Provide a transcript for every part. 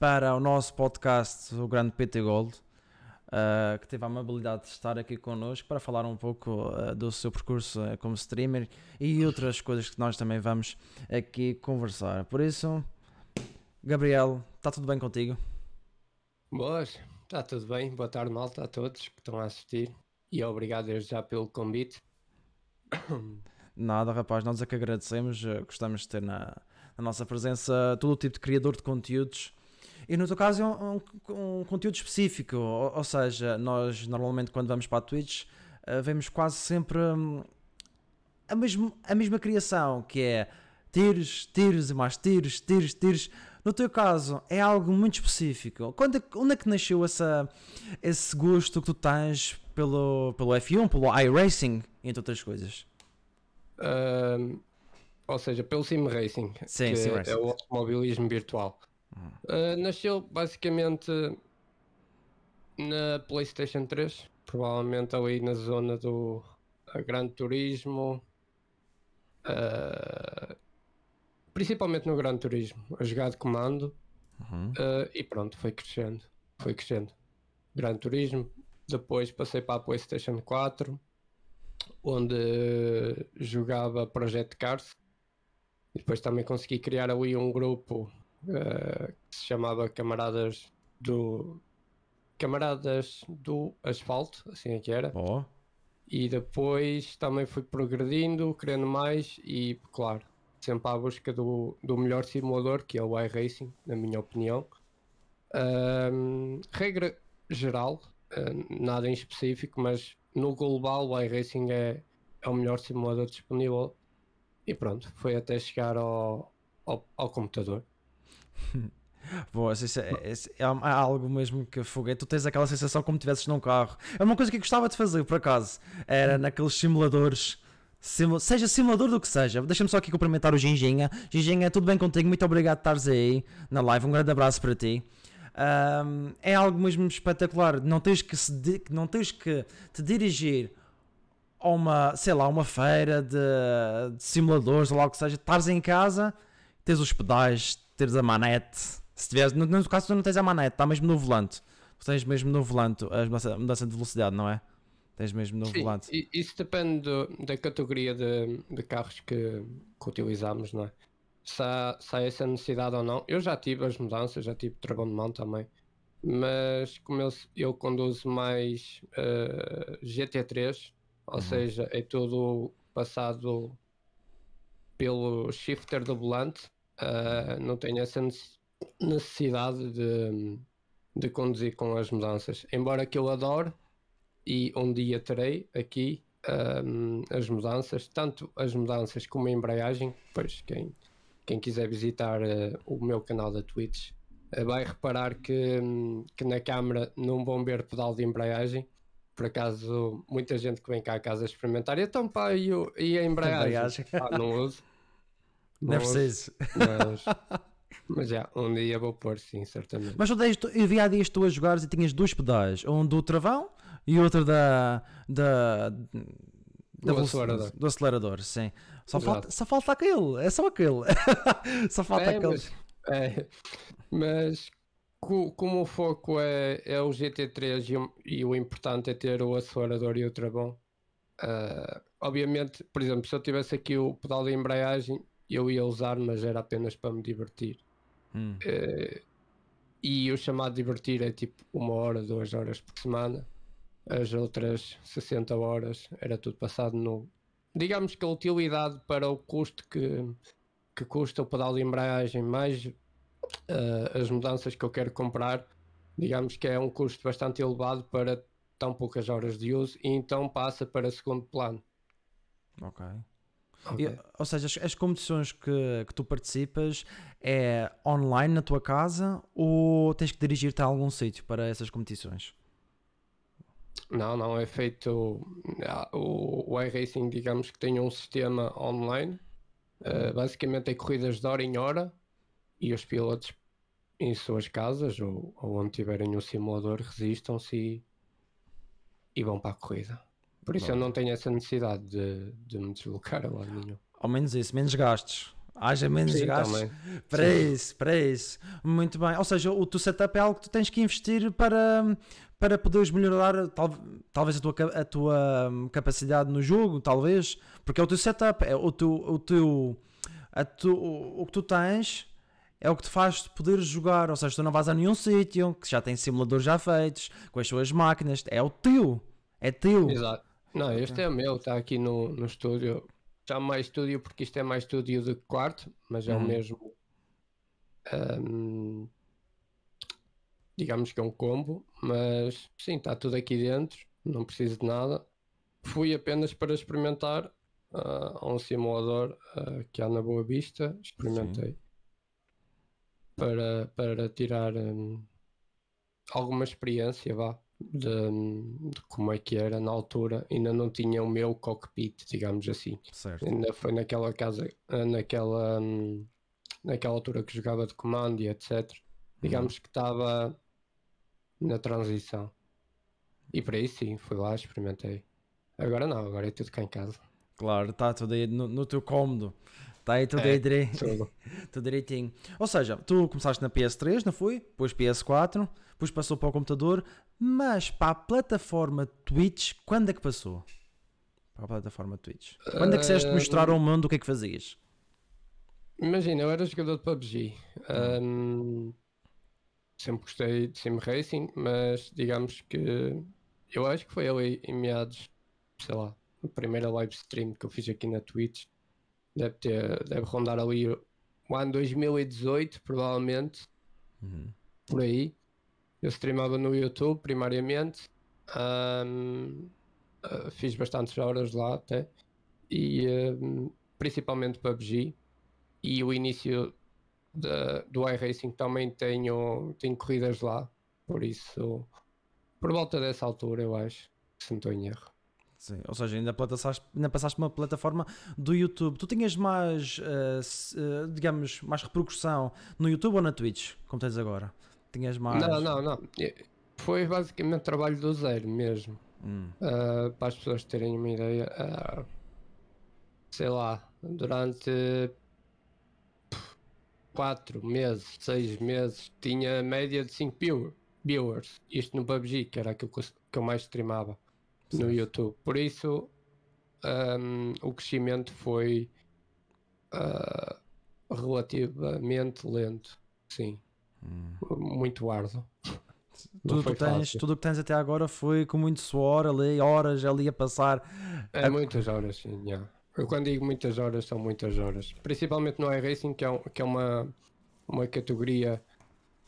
para o nosso podcast, o Grande PT Gold, uh, que teve a amabilidade de estar aqui connosco para falar um pouco uh, do seu percurso uh, como streamer e outras coisas que nós também vamos aqui conversar. Por isso, Gabriel, está tudo bem contigo? Boas, está tudo bem. Boa tarde, malta, a todos que estão a assistir e obrigado desde já pelo convite. Nada, rapaz, nós é que agradecemos. Gostamos de ter na, na nossa presença todo o tipo de criador de conteúdos. E no teu caso é um, um, um conteúdo específico, ou, ou, seja, nós normalmente quando vamos para a Twitch uh, vemos quase sempre um, a, mesmo, a mesma criação, que é tiros, tiros e mais tiros, tiros, tiros. No teu caso é algo muito específico. Quando, é onde é que nasceu essa, esse gosto que tu tens pelo, pelo F1, pelo iRacing, entre outras coisas? Ou seja, pelo Sim Racing, Sim, que sim é o automobilismo virtual. Uh, nasceu basicamente na PlayStation 3, provavelmente ali na zona do Gran Turismo, uh, principalmente no Gran Turismo, a jogar de comando uhum. uh, e pronto, foi crescendo, foi crescendo. Gran Turismo, depois passei para a PlayStation 4 onde jogava Project Cars. E depois também consegui criar ali um grupo uh, que se chamava Camaradas do Camaradas do Asfalto, assim é que era. Oh. E depois também fui progredindo, querendo mais e, claro, sempre à busca do, do melhor simulador, que é o iRacing, na minha opinião. Uh, regra geral, uh, nada em específico, mas no global o iRacing é, é o melhor simulador disponível e pronto, foi até chegar ao, ao, ao computador. Boa, é, é, é, algo mesmo que foguete. Tu tens aquela sensação como tivesses num carro. É uma coisa que eu gostava de fazer, por acaso. Era naqueles simuladores. seja simulador do que seja. Deixa-me só aqui cumprimentar o Ginginha. Ginginha, tudo bem contigo? Muito obrigado por estares aí na live. Um grande abraço para ti. Um, é algo mesmo espetacular. Não tens que, se, não tens que te dirigir a uma, sei lá, uma feira de, de simuladores ou lá o que seja. Estares em casa, tens os pedais, tens a manete. Se tiveres, no, no caso, tu não tens a manete, está mesmo no volante. Tu tens mesmo no volante a mudança, mudança de velocidade, não é? Tens mesmo no Sim, volante. Isso depende do, da categoria de, de carros que, que utilizamos, não é? se há, se há essa necessidade ou não. Eu já tive as mudanças, já tive travão de mão também, mas como eu, eu conduzo mais uh, eh, GT3, ou uhum. seja, é tudo passado pelo shifter do volante, uh, não tenho essa necessidade de, de conduzir com as mudanças. Embora que eu adoro e um dia terei aqui um, eh, as mudanças, tanto as mudanças como a embreagem, pois quem quem quiser visitar uh, o meu canal da Twitch uh, vai reparar que, um, que na câmara não vão ver pedal de embreagem. Por acaso, muita gente que vem cá a casa experimentar, então pá, e, e a embreagem? embreagem. Pá, não uso. Não, é preciso. Mas, mas já, um dia vou pôr, sim, certamente. Mas eu, eu vi há dias tu a jogares e tinhas dois pedais, um do travão e outro da, da do acelerador. Do acelerador, sim. Só falta, só falta aquele, é só aquele. só falta é, aquele. Mas, é, mas como o foco é, é o GT3 e o, e o, importante é ter o acelerador e o travão, uh, obviamente, por exemplo, se eu tivesse aqui o pedal de embreagem, eu ia usar, mas era apenas para me divertir. Hum. Uh, e o chamado divertir é tipo uma hora, duas horas por semana as outras 60 horas era tudo passado no. Digamos que a utilidade para o custo que, que custa o pedal de embreagem, mais uh, as mudanças que eu quero comprar, digamos que é um custo bastante elevado para tão poucas horas de uso e então passa para segundo plano. Ok. Okay. Ou seja, as, as competições que, que tu participas é online na tua casa ou tens que dirigir-te a algum sítio para essas competições? Não, não, é feito. O, o iRacing, digamos que tem um sistema online. Uh, basicamente é corridas de hora em hora e os pilotos em suas casas ou, ou onde tiverem o simulador resistam-se e, e, vão para a corrida. Por isso eu não tenho essa necessidade de, de me deslocar a lado nenhum. Ao menos isso, menos gastos. Haja menos Sim, gastos também. para Sim. isso, para isso. Muito bem. Ou seja, o teu setup é algo que tu tens que investir para, para poderes melhorar tal- talvez a tua, a tua hum, capacidade no jogo, talvez, porque é o teu setup, é o teu, o teu, a tu, o, o que tu tens é o que te faz poder jogar, ou seja, tu não vais a nenhum sítio que já tem simuladores já feitos, com as suas máquinas, é o teu, é teu. Exato. Não, este é o meu, está aqui no, no estúdio. Já mais estúdio porque isto é mais estúdio do que quarto, mas é o Uhum. mesmo. ahm, digamos que é um combo, mas sim, está tudo aqui dentro, não preciso de nada. Fui apenas para experimentar ah, um simulador ah, que há na Boa Vista, experimentei para, para tirar hum, alguma experiência, vá, de, de como é que era na altura. Ainda não tinha o meu cockpit, digamos assim. Certo. Ainda foi naquela casa, naquela, naquela altura que jogava de comando e etc. Digamos que estava na transição. E por aí sim, fui lá, experimentei. Agora não, agora é tudo cá em casa. Claro, está tudo aí no, no teu cómodo. Está aí tudo É, Tudo. direitinho. Ou seja, tu começaste na PS3, não foi? Depois PS4, depois passou para o computador, mas para a plataforma Twitch, quando é que passou? Para a plataforma Twitch. Quando é que quiseste Ah, mostrar ao mundo o que é que fazias? Imagina, eu era jogador de PUBG. Ahm, sempre gostei de sim racing, mas digamos que eu acho que foi ali em meados, sei lá, a primeira live stream que eu fiz aqui na Twitch. Deve ter, deve rondar ali o ano 2018, provavelmente, Uhum. por aí. Eu streamava no YouTube primariamente. ahm, ah, fiz bastantes horas lá até. E ahm, principalmente PUBG. E o início da- do iRacing também tenho, tenho corridas lá. Por isso, por volta dessa altura, eu acho. Se não estou em erro. Sim, ou seja, ainda, passaste, ainda passaste uma plataforma do YouTube. Tu tinhas mais, s- eh, digamos, mais repercussão no YouTube ou na Twitch, como tens agora? Tinhas mais. Não, não, não. Foi basicamente trabalho do zero mesmo. Hum, Ah, para as pessoas terem uma ideia, sei lá, durante 4 meses, 6 meses, tinha média de 5 view- viewers. Isto no PUBG, que era aquilo que eu mais streamava no Certo. YouTube. Por isso, ahm, o crescimento foi ah, relativamente lento. Sim, hum. muito árduo. Tudo que tens, fácil. tudo o que tens até agora foi com muito suor ali, horas ali a passar. É A- muitas horas, sim. já. Eu quando digo muitas horas, são muitas horas. Principalmente no iRacing, que é, um- que é uma, uma categoria.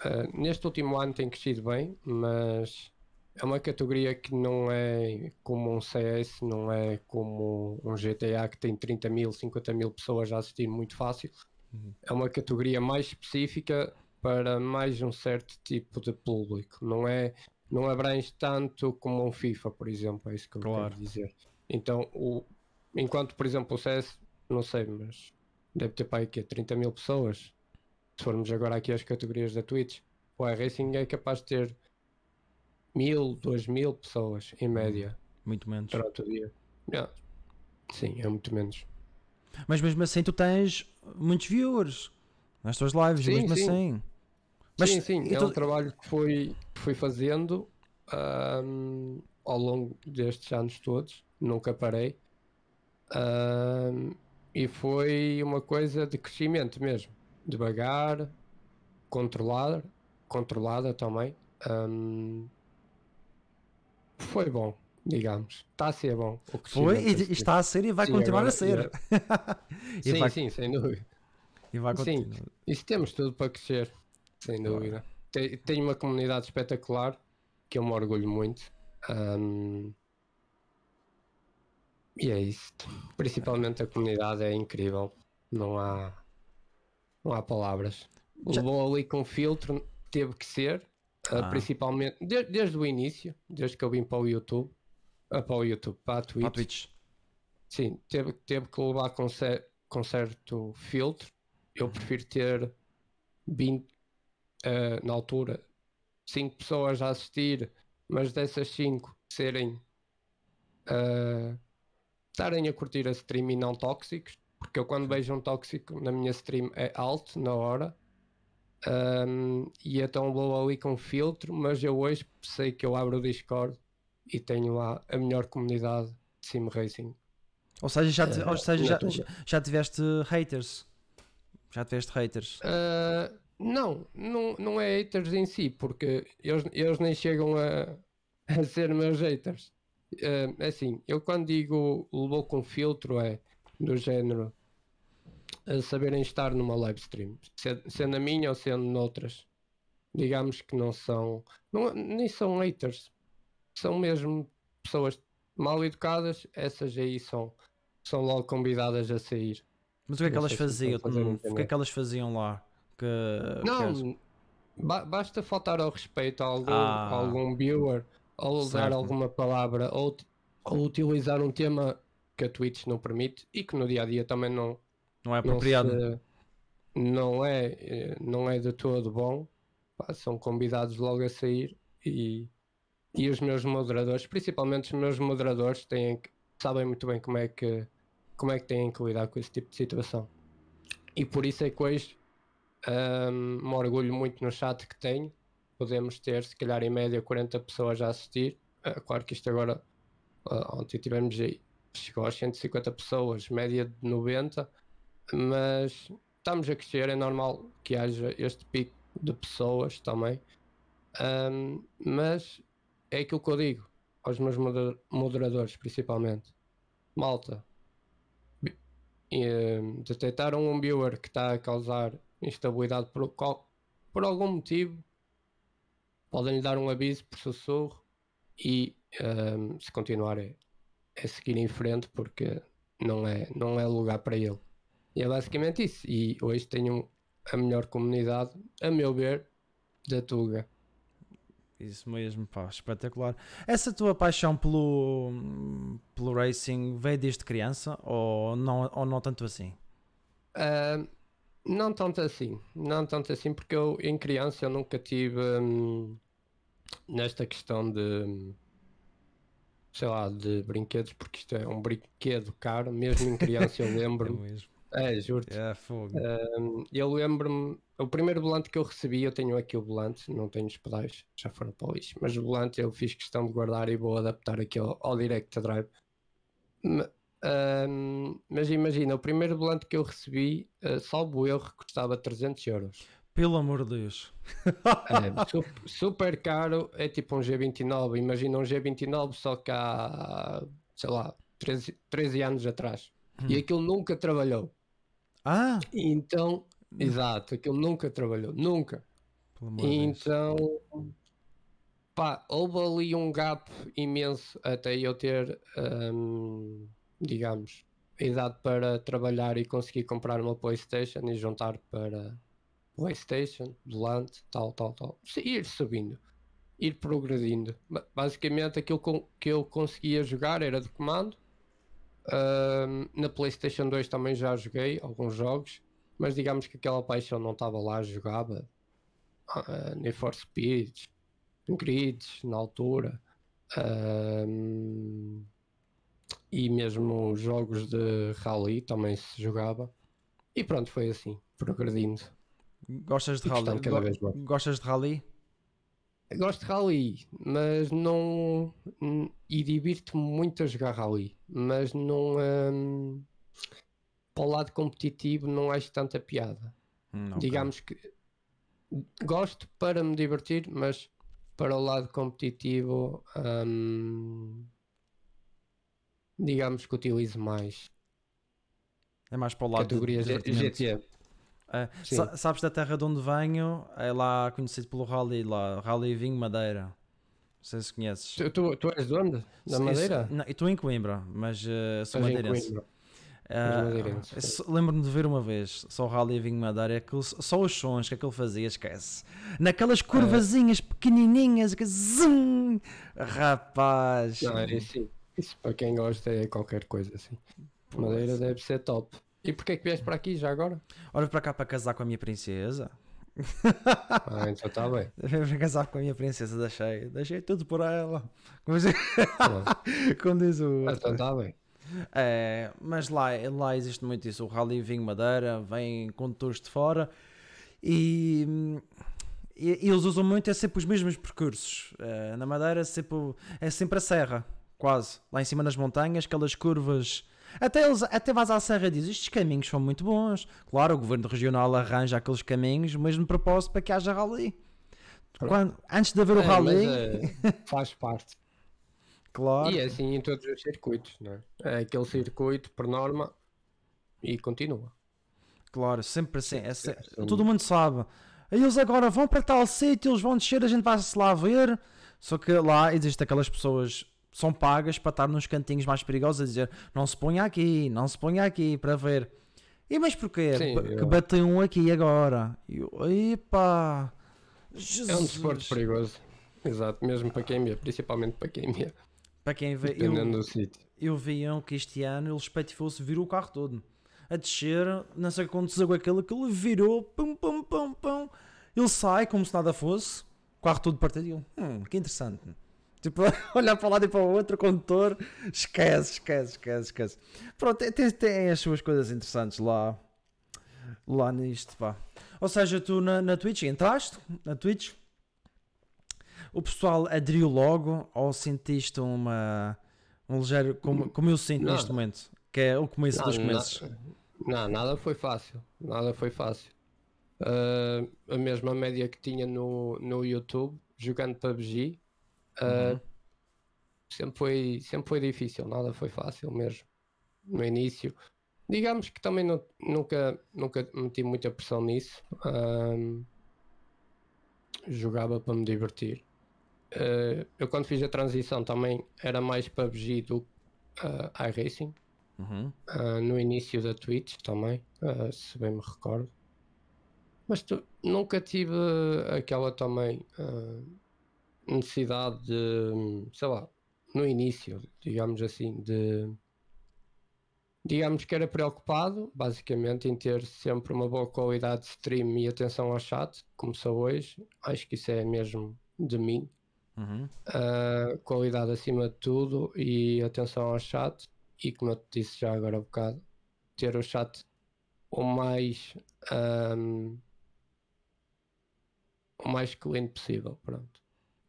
ah, neste último ano tem crescido bem, mas é uma categoria que não é como um CS, não é como um GTA que tem 30 mil, 50 mil pessoas a assistir muito fácil. Uhum. É uma categoria mais específica para mais um certo tipo de público. Não é, não abrange tanto como um FIFA, por exemplo, é isso que eu Claro. quero dizer. Então, o, enquanto, por exemplo, o CS, não sei, mas deve ter para aí quê? 30 mil pessoas. Se formos agora aqui às categorias da Twitch, o iRacing é capaz de ter mil, duas mil pessoas em média Muito menos. durante o dia. Yeah. Sim, é muito menos. Mas mesmo assim tu tens muitos viewers nas tuas lives, Sim, mesmo sim. assim. Mas sim, sim, é tu- um trabalho que fui, que fui fazendo ahm, ao longo destes anos todos, nunca parei. Ahm, e foi uma coisa de crescimento mesmo, devagar, controlar, controlada também. Ahm, foi bom, digamos. Está a ser bom. Foi e, e está a ser e vai Sim, continuar agora- a ser. e, Sim, vai, sim, sem dúvida. e vai sim. continuar. Isso temos tudo para crescer, sem dúvida. Te- Tenho uma comunidade espetacular que eu me orgulho muito. ahm, e é isso. Principalmente a comunidade é incrível. Não há, não há palavras. Levou ali com filtro, teve que ser. Ah, Ah. Principalmente de- desde o início, desde que eu vim para o YouTube. ah, para o YouTube, para a Twitch. Para a Twitch. Sim, teve, teve que levar com, cer- com certo filtro. Eu prefiro ter 20, eh, na altura, 5 pessoas a assistir, mas dessas 5 serem. eh, estarem a curtir a stream e não tóxicos, porque eu quando vejo um tóxico na minha stream é alto na hora. Um, e então vou ali com filtro, mas eu hoje sei que eu abro o Discord e tenho lá a melhor comunidade de sim racing. Ou seja, já, te- Eh, ou seja, já, na já, já tiveste haters. Já tiveste haters. Uh, não, não, não é haters em si, porque eles, eles nem chegam a, a ser meus haters. Uh, é assim, eu quando digo levou com filtro é do género saberem estar numa live stream, se- sendo a minha ou sendo noutras. Digamos que não são, não, nem são haters, são mesmo pessoas mal educadas, essas aí são, são logo convidadas a sair. Mas o que é que elas faziam? O que é que elas faziam lá? Que, que Não, ba- basta faltar ao respeito a algum, Ah. a algum viewer ou usar Certo. alguma palavra ou, ou utilizar um tema que a Twitch não permite e que no dia a dia também não, não é não, apropriado. se- não, é, eh, não é de todo bom. Pá, são convidados logo a sair e, e os meus moderadores, principalmente os meus moderadores, têm que- sabem muito bem como é que como é que têm que lidar com esse tipo de situação. E por isso é que hoje ahm, me orgulho muito no chat que tenho. Podemos ter, se calhar, em média 40 pessoas a assistir. Ah, claro que isto agora, ah, ontem tivemos aí, chegou aos 150 pessoas, média de 90, mas estamos a crescer, é normal que haja este pico de pessoas também. Ahm, mas é aquilo que eu digo aos meus moder- moderadores, principalmente. Malta, detectaram um viewer que está a causar instabilidade por, qual- por algum motivo, podem lhe dar um aviso por sussurro e ehm, se continuar é, é seguir em frente porque não é, não é lugar para ele. E é basicamente isso. E hoje tenho a melhor comunidade, a meu ver, da Tuga. Isso mesmo, pá, espetacular. Essa tua paixão pelo, pelo racing veio desde criança ou não, ou não tanto assim? Ah, não tanto assim, não tanto assim, porque eu em criança eu nunca tive hum, nesta questão de sei lá, de brinquedos, porque isto é um brinquedo caro, mesmo em criança eu É lembro-me, mesmo. É, juro É fogo. Hum, eu lembro-me, o primeiro volante que eu recebi, eu tenho aqui o volante, não tenho os pedais, já foram para o lixo, mas o volante eu fiz questão de guardar e vou adaptar aqui ao, ao Direct Drive. Hum, mas imagina, o primeiro volante que eu recebi, uh, salvo erro, custava 300 euros. Pelo amor de Deus. É, su- super caro, é tipo um G29. Imagina um G29 só que há, sei lá, 13, 13 anos atrás. E Hum. aquilo nunca trabalhou. Ah! Então, exato, aquilo nunca trabalhou, nunca. De Deus. Então, pá, houve ali um gap imenso até eu ter, hum, digamos, a idade para trabalhar e conseguir comprar uma PlayStation e juntar para PlayStation, volante, tal, tal, tal. Ir subindo, ir progredindo. Ba- Basicamente, aquilo que eu conseguia jogar era de comando. Na PlayStation 2 também já joguei alguns jogos, mas digamos que aquela paixão não estava lá, jogava uh, Need for Speed, Grids na altura ahm, e mesmo jogos de rally também se jogava e pronto, foi assim, progredindo. Gostas de rally? Gostas de rally? Gosto de rally, mas não n- e divirto-me muito a jogar rally, mas não ahm, para o lado competitivo não acho tanta piada. Hum, ok. digamos que gosto para me divertir, mas para o lado competitivo, hum, digamos que utilizo mais É mais para o lado categoria de G- divertimento. GT. É, sa- sabes da terra de onde venho? É lá conhecido pelo Rally, lá, Rally Vinho Madeira. Não sei se conheces. Tu, tu, tu és de onde? Da Sim, Madeira? Não, eu estou em Coimbra, mas eh, sou Estás madeirense. Só- Lembro-me de ver uma vez só o Rally Vinho Madeira, aquele, só os sons que aquele fazia, esquece. Naquelas curvazinhas pequenininhas, que zum! rapaz. Não, é assim. Isso para quem gosta é qualquer coisa assim. Madeira deve ser top. E porquê é que vieste para aqui já agora? Olha para cá para casar com a minha princesa. Ah, então está bem. Vim para casar com a minha princesa, deixei, deixei tudo por ela. Como, diz- como diz o Ah. Então está bem. É, mas lá, lá existe muito isso. O Rally Vinho Madeira vem condutores de fora e, e, e eles usam muito é sempre os mesmos percursos. É, na Madeira é sempre, é sempre a serra, quase. Lá em cima nas montanhas, aquelas curvas. Até, eles, até vais à serra e dizes, estes caminhos são muito bons. Claro, o governo regional arranja aqueles caminhos, o mesmo propósito para que haja rally. Quando, antes de haver o É, rally, mas, é, faz parte. claro. E é assim em todos os circuitos, não é? É aquele circuito por norma e continua. Claro, sempre assim. é se- sim. Todo mundo sabe. Eles agora vão para tal sítio, eles vão descer, a gente vai-se lá ver. Só que lá existem aquelas pessoas são pagas para estar nos cantinhos mais perigosos a dizer não se ponha aqui, não se ponha aqui para ver. E mas porquê? Sim, que eu- bateu um aqui agora. E eu, epá. Jesus. É um desporto perigoso. Exato, mesmo para quem vê, principalmente para quem vê, Para quem vê, dependendo eu, do sítio. eu vi um que este ano ele espatifou-se, virou o carro todo. A descer, não sei o que aconteceu com aquele, aquele virou, pum, pum, pum, pum. Ele sai como se nada fosse, o carro todo partido. E eu, hum, que interessante. Tipo, olhar para um lado e para o outro, condutor, esquece, esquece, esquece, esquece. Pronto, tem, tem, as suas coisas interessantes lá, lá nisto, pá. Ou seja, tu na, na Twitch entraste, na Twitch, o pessoal aderiu logo ou sentiste uma, um ligeiro, como, como eu sinto neste Nada. momento, que é o começo Não, dos começos. Não, nada foi fácil. Nada foi fácil. Ah, a mesma média que tinha no, no YouTube, jogando PUBG, ah, Uhum. sempre, foi, sempre foi difícil. Nada foi fácil mesmo. No início. Digamos que também nu- nunca, nunca meti muita pressão nisso. Jogava para me divertir. Ah, eu quando fiz a transição também era mais PUBG do que ah, iRacing. Uhum. Ah, no início da Twitch também, ah, se bem me recordo. Mas tu, nunca tive aquela também ah, necessidade de, sei lá, no início, digamos assim, de. Digamos que era preocupado, basicamente, em ter sempre uma boa qualidade de stream e atenção ao chat, como sou hoje. Acho que isso é mesmo de mim. Uhum. Uh, qualidade acima de tudo e atenção ao chat e como eu te disse já agora há bocado ter o chat o mais um, o mais clean possível pronto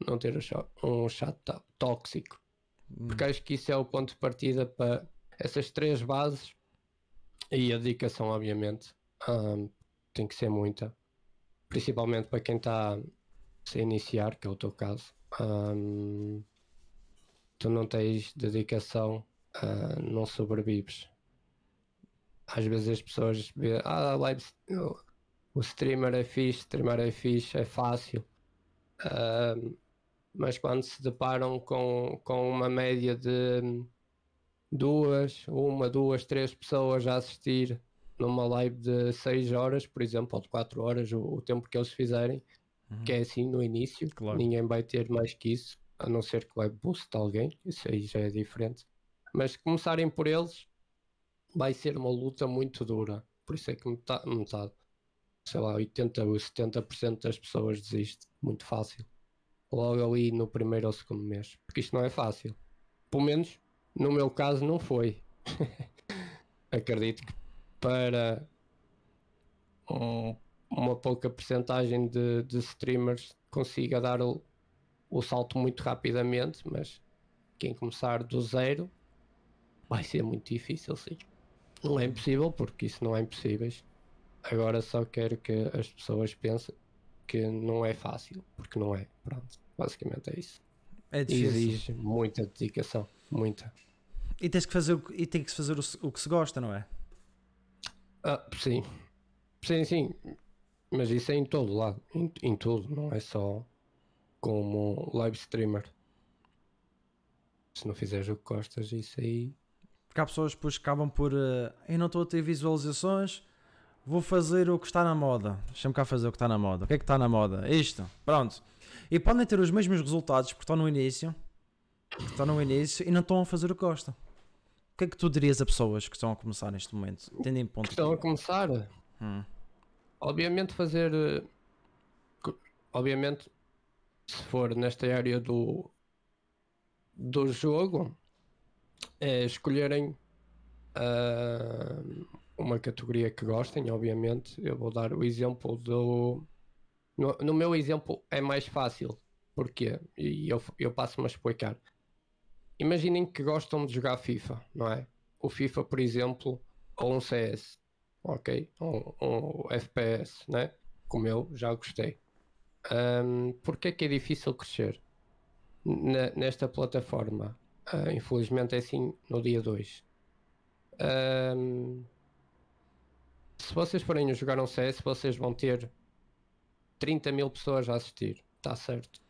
não ter um chat tó- tóxico. Porque acho que isso é o ponto de partida para essas três bases. E a dedicação obviamente um, tem que ser muita. Principalmente para quem está a iniciar que é o teu caso. Ahm, tu não tens dedicação, ah, não sobrevives. Às vezes as pessoas vê, ah, live, o- streamer é fixe, streamer é fixe, é fácil. Ahm, mas quando se deparam com, com uma média de duas, uma, duas, três pessoas a assistir numa live de 6 horas, por exemplo, ou de 4 horas, o, o tempo que eles fizerem, Uhum. que é assim no início, Claro. ninguém vai ter mais que isso, a não ser que vai boost alguém, isso aí já é diferente. Mas se começarem por eles, vai ser uma luta muito dura. Por isso é que metade, metade sei lá, 80 ou 70% das pessoas desiste, muito fácil. Logo ali no primeiro ou segundo mês, porque isto não é fácil. Pelo menos no meu caso não foi. Acredito que para um- uma pouca percentagem de, de streamers consiga dar o, o salto muito rapidamente, mas quem começar do zero vai ser muito difícil, sim. Não é impossível, porque isso não é impossível. Agora só quero que as pessoas pensem que não é fácil, porque não é. Pronto, basicamente é isso. É muita dedicação, muita. E tens que fazer e tem que se fazer o, o que se gosta, não é? Ah, sim. Sim, sim. Mas isso é em todo lado. Em, em tudo, não é só como live streamer. Se não fizeres o que gostas, isso aí. Porque há pessoas que acabam por. eh, eu não estou a ter visualizações, vou fazer o que está na moda. Deixa-me cá fazer o que está na moda. O que é que está na moda? Isto. Pronto. E podem ter os mesmos resultados porque estão no início. Estão no início e não estão a fazer o que gostam. O que é que tu dirias a pessoas que estão a começar neste momento? Tendo em ponto. Estão a começar. Hum, Obviamente fazer. eh, Obviamente, se for nesta área do. do jogo, é escolherem ah, uma categoria que gostem, obviamente. Eu vou dar o exemplo do. No, no meu exemplo é mais fácil. Porquê? E eu, eu passo-me a explicar. Imaginem que gostam de jogar FIFA, não é? O FIFA, por exemplo, ou um CS, ok? Ou um, FPS, né? Como eu já gostei. Um, Porquê que é difícil crescer nesta plataforma? Ah, infelizmente é assim no dia 2. Se vocês forem jogar um CS, vocês vão ter 30 mil pessoas a assistir, está certo?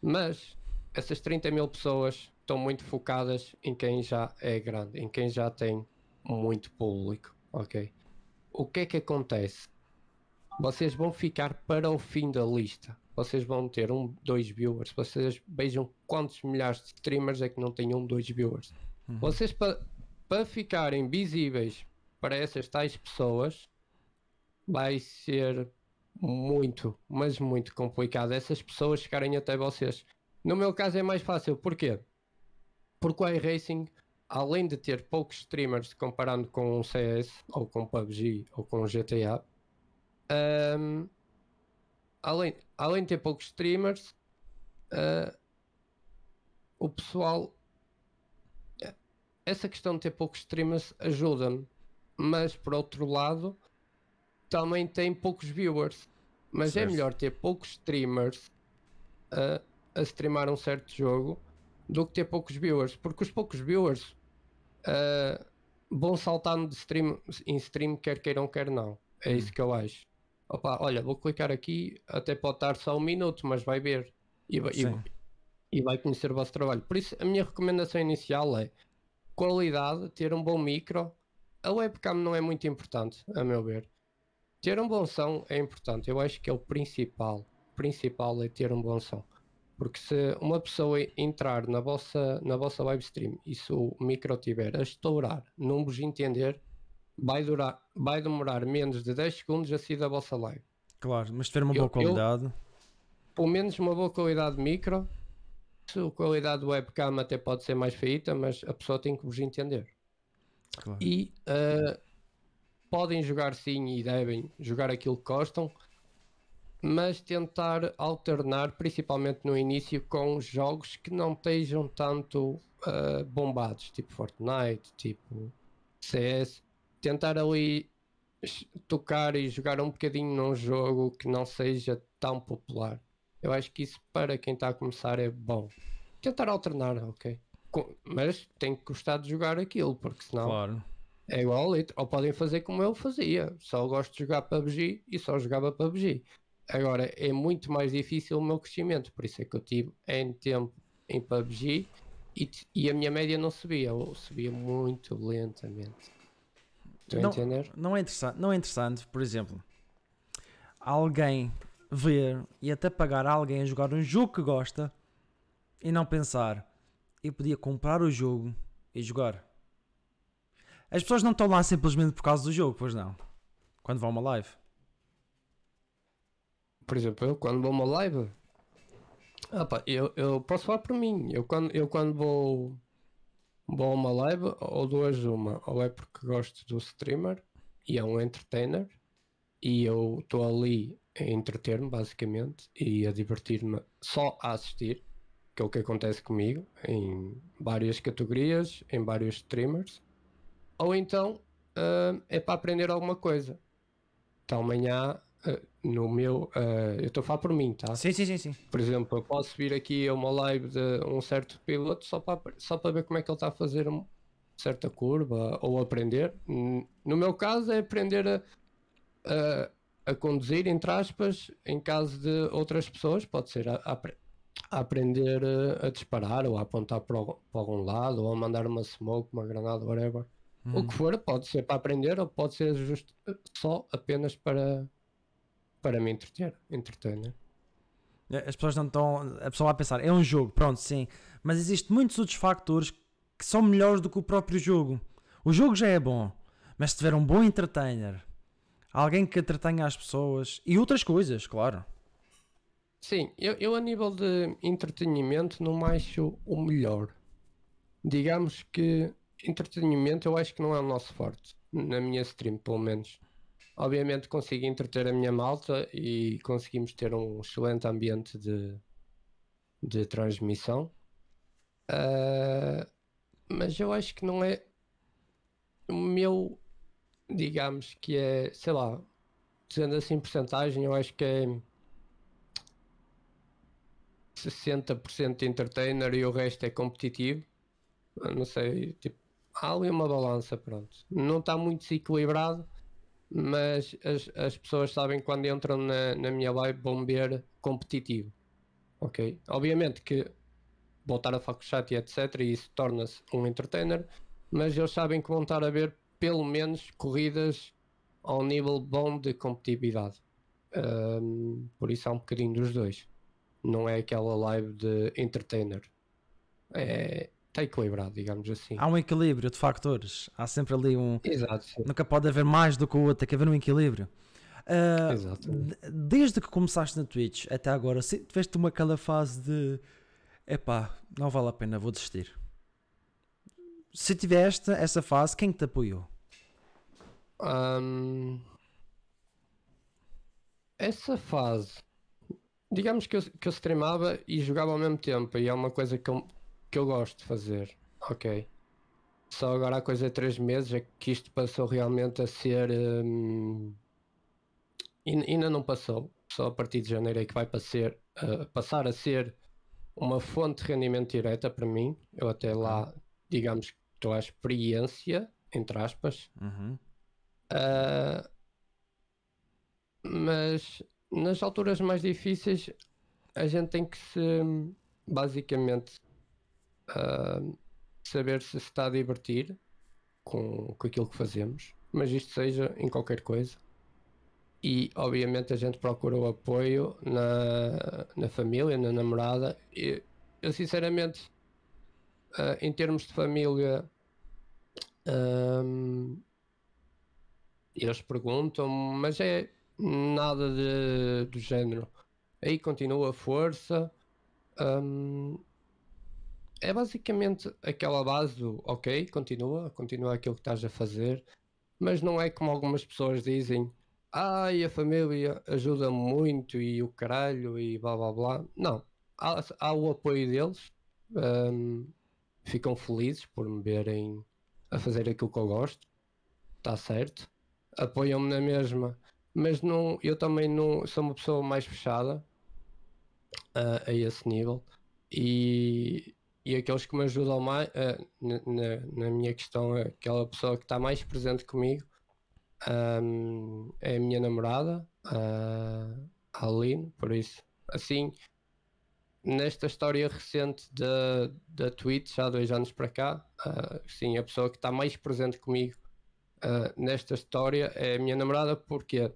Mas essas 30 mil pessoas estão muito focadas em quem já é grande, em quem já tem muito público, ok? O que é que acontece? Vocês vão ficar para o fim da lista. Vocês vão ter um, dois viewers. Vocês vejam quantos milhares de streamers é que não têm um, dois viewers. Vocês para para ficarem visíveis para essas tais pessoas vai ser muito, mas muito complicado. Essas pessoas chegarem até vocês. No meu caso é mais fácil. Porquê? Porque o iRacing, além de ter poucos streamers comparando com um CS, ou com PUBG, ou com GTA, ahm, além, além de ter poucos streamers, ah, o pessoal. Essa questão de ter poucos streamers ajuda-me, mas por outro lado, também tem poucos viewers. Mas é Certo. melhor ter poucos streamers a, a streamar um certo jogo do que ter poucos viewers, porque os poucos viewers ah, vão saltando de stream em stream, quer queiram, quer não. É isso que eu acho. Opa, olha, vou clicar aqui, até pode estar só um minuto, mas vai ver e, e- e vai conhecer o vosso trabalho. Por isso, a minha recomendação inicial é qualidade, ter um bom micro. A webcam não é muito importante, a meu ver. Ter um bom som é importante. Eu acho que é o principal. O principal é ter um bom som. Porque se uma pessoa entrar na vossa, na vossa live stream e se o micro tiver a estourar, não vos entender, vai, durar, vai demorar menos de 10 segundos a sair da vossa live. Claro, mas tiver uma Eu- boa eu- qualidade. Pelo menos uma boa qualidade de micro. Se a qualidade do webcam até pode ser mais feita, mas a pessoa tem que vos entender. Claro. E uh, podem jogar sim e devem jogar aquilo que gostam, mas tentar alternar, principalmente no início, com jogos que não estejam tanto uh, bombados, tipo Fortnite, tipo CS. Tentar ali tocar e jogar um bocadinho num jogo que não seja tão popular. Eu acho que isso para quem está a começar é bom. Tentar alternar, ok? Mas tem que gostar de jogar aquilo, porque senão Claro. é igual. Ou podem fazer como eu fazia. Só gosto de jogar PUBG e só jogava PUBG. Agora é muito mais difícil o meu crescimento. Por isso é que eu tive N tempo em PUBG e, e a minha média não subia. Ou subia muito lentamente. Estão a Não- entender? Não é, interessante, não é interessante, por exemplo, alguém ver e até pagar alguém a jogar um jogo que gosta e não pensar, eu podia comprar o jogo e jogar. As pessoas não estão lá simplesmente por causa do jogo, pois não? Quando vão a uma live. Por exemplo, eu quando vou a uma live, ah pá, eu, eu posso falar por mim. Eu quando, eu quando vou, vou a uma live, ou duas uma, ou é porque gosto do streamer e é um entertainer e eu estou ali a entreter-me basicamente e a divertir-me só a assistir, que é o que acontece comigo em várias categorias, em vários streamers, ou então ah, é para aprender alguma coisa. Então amanhã ah, no meu, ah, eu estou a falar por mim, tá? Sim, sim, sim, sim. Por exemplo, eu posso vir aqui a uma live de um certo piloto só para, só para ver como é que ele está a fazer uma certa curva ou aprender. No meu caso é aprender a, a, a conduzir, entre aspas, em caso de outras pessoas, pode ser a, a a aprender a, a disparar ou a apontar para, algum- para algum lado ou a mandar uma smoke, uma granada, whatever. O Uhum. que for, pode ser para aprender ou pode ser justo, só apenas para, para me entreter. entreter né? As pessoas não estão. A pessoa vai a pensar, é um jogo, pronto, sim. Mas existem muitos outros fatores que são melhores do que o próprio jogo. O jogo já é bom, mas se tiver um bom entertainer, alguém que entretenha as pessoas e outras coisas, claro. Sim, eu, eu a nível de entretenimento não acho o melhor. Digamos que entretenimento eu acho que não é o nosso forte, na minha stream, pelo menos. Obviamente consigo entreter a minha malta e conseguimos ter um excelente ambiente de, de transmissão. Uh, mas eu acho que não é o meu, digamos que é, sei lá, dizendo assim porcentagem, eu acho que é 60% entertainer e o resto é competitivo. Eu não sei, tipo, há ali uma balança, pronto. Não está muito desequilibrado, mas as, as pessoas sabem quando entram na, na minha live vão ver competitivo. Ok? Obviamente que voltar a falar com o chat e etc. E isso torna-se um entertainer, mas eles sabem que vão estar a ver pelo menos corridas ao nível bom de competitividade. Um, por isso há um bocadinho dos dois. Não é aquela live de entertainer. É, está equilibrado, digamos assim. Há um equilíbrio de factores. Há sempre ali um. Exato. Sim. Nunca pode haver mais do que o outro, tem que haver um equilíbrio. Uh, Exato. Desde que começaste na Twitch até agora, tiveste uma aquela fase de epá, não vale a pena, vou desistir. Se tiveste essa fase, quem te apoiou? Um, essa fase, digamos que eu, que eu streamava e jogava ao mesmo tempo, e é uma coisa que eu, que eu gosto de fazer, ok. Só agora há coisa de 3 meses é que isto passou realmente a ser. Um, ainda não passou, só a partir de janeiro é que vai passar, uh, passar a ser uma fonte de rendimento direta para mim. Eu até lá, digamos que estou à experiência, entre aspas. Uhum. Uh, mas nas alturas mais difíceis a gente tem que se basicamente uh, saber se se está a divertir com, com aquilo que fazemos, mas isto seja em qualquer coisa e obviamente a gente procura o apoio na, na família, na namorada. E, eu sinceramente, uh, em termos de família, um, eles perguntam, mas é nada de, do género. Aí continua a força. Um, é basicamente aquela base do ok, continua, continua aquilo que estás a fazer, mas não é como algumas pessoas dizem ai, a família ajuda muito e o caralho e blá blá blá. Não, há, há o apoio deles, um, ficam felizes por me verem a fazer aquilo que eu gosto, está certo, apoiam-me na mesma, mas não, eu também não sou uma pessoa mais fechada uh, a esse nível. E, e aqueles que me ajudam mais uh, na, na, minha questão, aquela pessoa que está mais presente comigo um, é a minha namorada, a Aline, por isso, assim, nesta história recente da, da Twitch, há dois anos para cá, uh, sim, a pessoa que está mais presente comigo uh, nesta história é a minha namorada, porque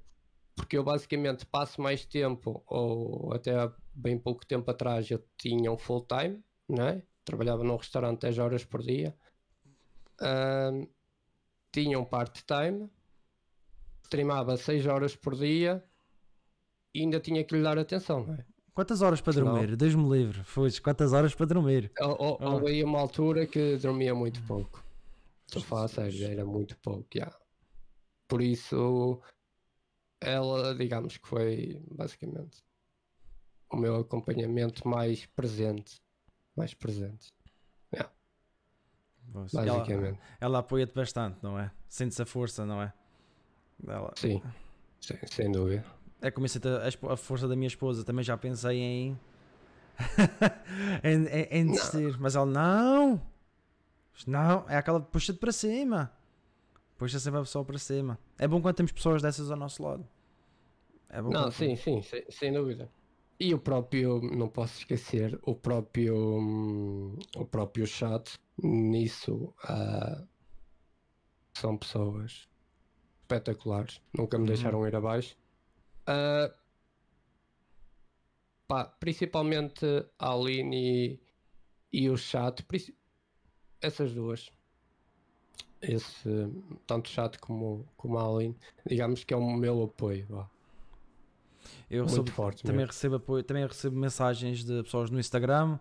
porque eu basicamente passo mais tempo, ou até há bem pouco tempo atrás eu tinha um full time, né? trabalhava num restaurante 10 horas por dia, uh, tinha um part-time streamava 6 horas por dia e ainda tinha que lhe dar atenção, não é? Quantas horas para dormir? Deus-me livre. Foi quantas horas para dormir? Houve oh. uma altura que dormia muito pouco. Estou a falar sério, era muito pouco, já. Por isso, ela, digamos que foi basicamente o meu acompanhamento mais presente. Mais presente. Yeah. Basicamente. Ela, ela apoia-te bastante, não é? Sente-se a força, não é? Ela... Sim, sem, sem dúvida. É como a, a força da minha esposa, também já pensei em em, em, em desistir, mas ela não, não, é aquela puxa-te para cima, puxa sempre a pessoa para cima. É bom quando temos pessoas dessas ao nosso lado. É bom não, sim, sim, sem, sem, dúvida. E o próprio, não posso esquecer, o próprio, o próprio chat nisso uh, são pessoas espetaculares, nunca me uhum. deixaram ir abaixo. Uh, pá, principalmente a Aline e, e o chat, essas duas. Esse, tanto o chat como, como a Aline, digamos que é o meu apoio. Eu Muito recebo, forte também recebo apoio, também recebo mensagens de pessoas no Instagram,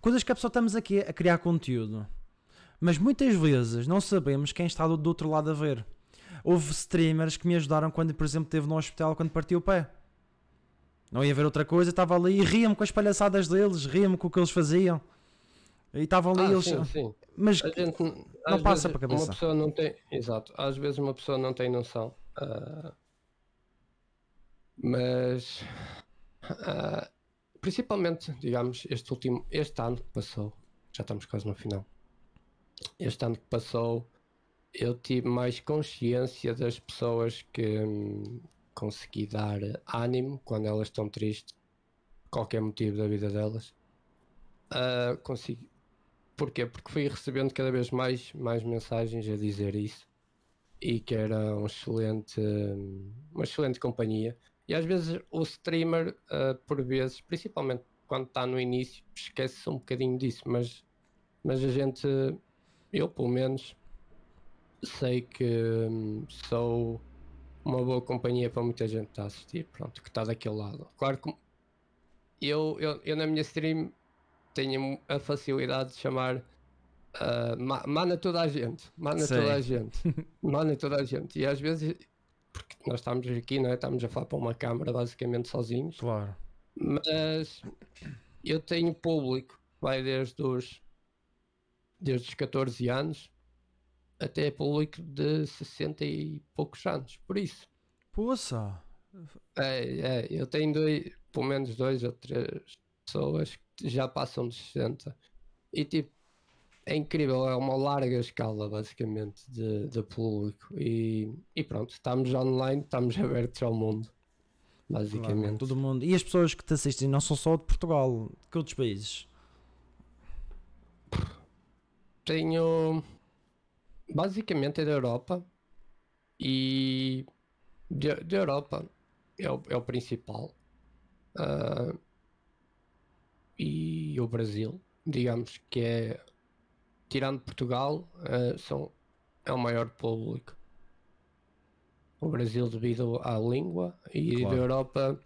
coisas que a pessoa estamos aqui a criar conteúdo. Mas muitas vezes não sabemos quem está do, do outro lado a ver. Houve streamers que me ajudaram quando, por exemplo, esteve no hospital quando partiu o pé. Não ia ver outra coisa, estava ali e ria-me com as palhaçadas deles, ria-me com o que eles faziam. E estavam ali Ah, eles. sim, sim. Mas gente, não passa vezes para a cabeça. Uma pessoa não tem. Exato. Às vezes uma pessoa não tem noção. ah, mas. ah, principalmente, digamos, este último. Este ano que passou. Já estamos quase no final. Este ano que passou. Eu tive mais consciência das pessoas que hum, consegui dar ânimo quando elas estão tristes. Qualquer motivo da vida delas. Consegui, Porquê? Porque fui recebendo cada vez mais, mais mensagens a dizer isso e que era um excelente, uma excelente companhia. E às vezes o streamer, ah, por vezes, principalmente quando está no início, esquece-se um bocadinho disso, mas, mas a gente, eu pelo menos, sei que hum, sou uma boa companhia para muita gente a assistir, pronto, que está daquele lado. Claro que eu, eu, eu na minha stream tenho a facilidade de chamar ma- mana toda a gente, mana Sim. toda a gente, mana toda a gente. E às vezes, porque nós estamos aqui, não é? estamos a falar para uma câmara basicamente sozinhos, Claro. mas eu tenho público, vai desde os, desde os 14 anos até público de 60 e poucos anos, por isso. Poça. É, é, eu tenho dois, pelo menos dois ou três pessoas que já passam de 60 e tipo, é incrível, é uma larga escala basicamente de, de público e, e pronto, estamos online, estamos abertos ao mundo, Claro, basicamente. todo mundo. E as pessoas que te assistem não são só de Portugal, que outros países? Tenho basicamente é da Europa e de- da Europa é o, é o principal. Ah, e o Brasil, digamos que é tirando Portugal, ah, são, é o maior público. O Brasil devido à língua e Claro. da Europa,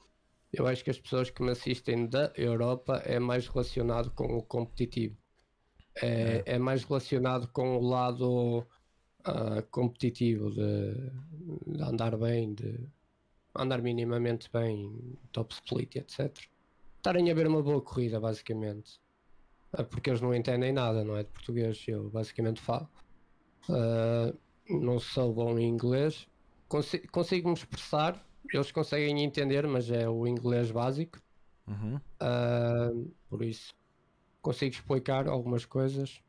eu acho que as pessoas que me assistem da Europa é mais relacionado com o competitivo. É, é mais relacionado com o lado ah, competitivo de, de andar bem, de andar minimamente bem, top split, etc. Estarem a ver uma boa corrida, basicamente. Ah, porque eles não entendem nada, não é? De português, eu basicamente falo. Ah, não sou bom em inglês. Consi- consigo me expressar, eles conseguem entender, mas é o inglês básico. Uhum. Ah, por isso consigo explicar algumas coisas.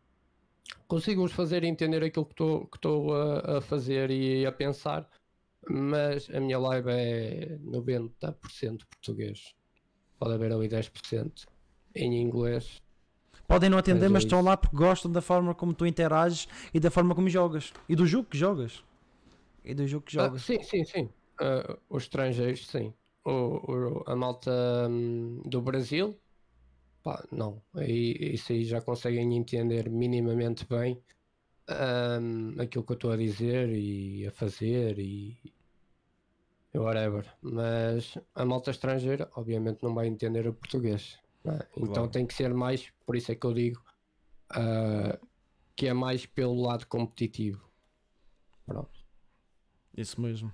Consigo-os fazer entender aquilo que estou que estou a, a fazer e a pensar, mas a minha live é 90% português. Pode haver ali 10% em inglês. Podem não atender, Mas é mas estão isso. lá porque gostam da forma como tu interages e da forma como jogas. E do jogo que jogas. E do jogo que Ah, jogas. sim, sim, sim. Ah, os estrangeiros, sim. O, o- a malta hum, do Brasil, pá, não. Aí, isso aí já conseguem entender minimamente bem hum, aquilo que eu estou a dizer e a fazer e whatever. Mas a malta estrangeira, obviamente, não vai entender o português. é? Então Claro. tem que ser mais, por isso é que eu digo ah, que é mais pelo lado competitivo. Pronto. Isso mesmo.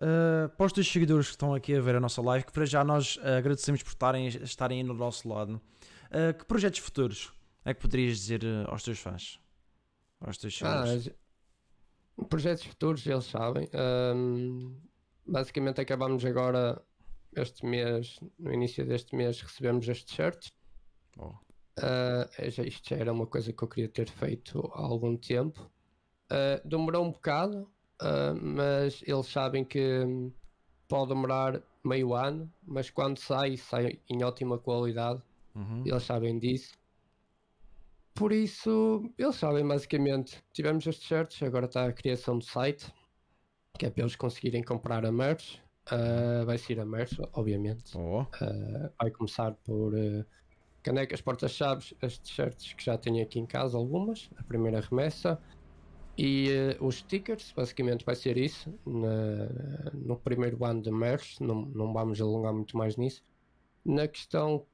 Uh, para os teus seguidores que estão aqui a ver a nossa live, que para já nós uh, agradecemos por estarem, estarem aí no nosso lado, uh, que projetos futuros é que poderias dizer uh, aos teus fãs? Aos teus Ah, seguidores? as- projetos futuros, eles sabem. Basicamente acabamos agora este mês, no início deste mês, recebemos as t-shirts. Oh, já- isto já era uma coisa que eu queria ter feito há algum tempo. Ah, demorou um bocado, ah, mas eles sabem que hum, pode demorar meio ano, mas quando sai, sai em ótima qualidade. uhum. Eles sabem disso. Por isso, eles sabem basicamente. Tivemos as t-shirts, agora está a criação do site, que é para eles conseguirem comprar a merch. Ah, vai ser a merch, obviamente. Oh, Ah, vai começar por ah, canecas, porta-chaves, as t-shirts que já tenho aqui em casa, algumas, a primeira remessa. E os stickers, basicamente vai ser isso. na- no primeiro ano de merch, não, não vamos alongar muito mais nisso. Na questão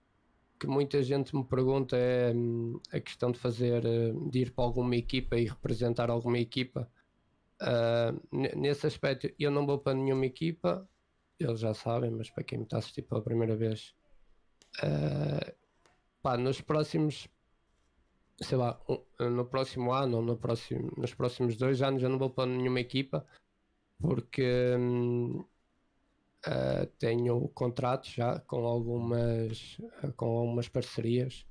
que muita gente me pergunta é hum, a questão de fazer, de ir para alguma equipa e representar alguma equipa. Uh, nesse aspecto, eu não vou para nenhuma equipa, eles já sabem, mas para quem me está a assistir pela primeira vez, uh, pá, nos próximos, sei lá, um, no próximo ano ou no próximo, nos próximos dois anos, eu não vou para nenhuma equipa porque uh, tenho contratos já com algumas, com algumas parcerias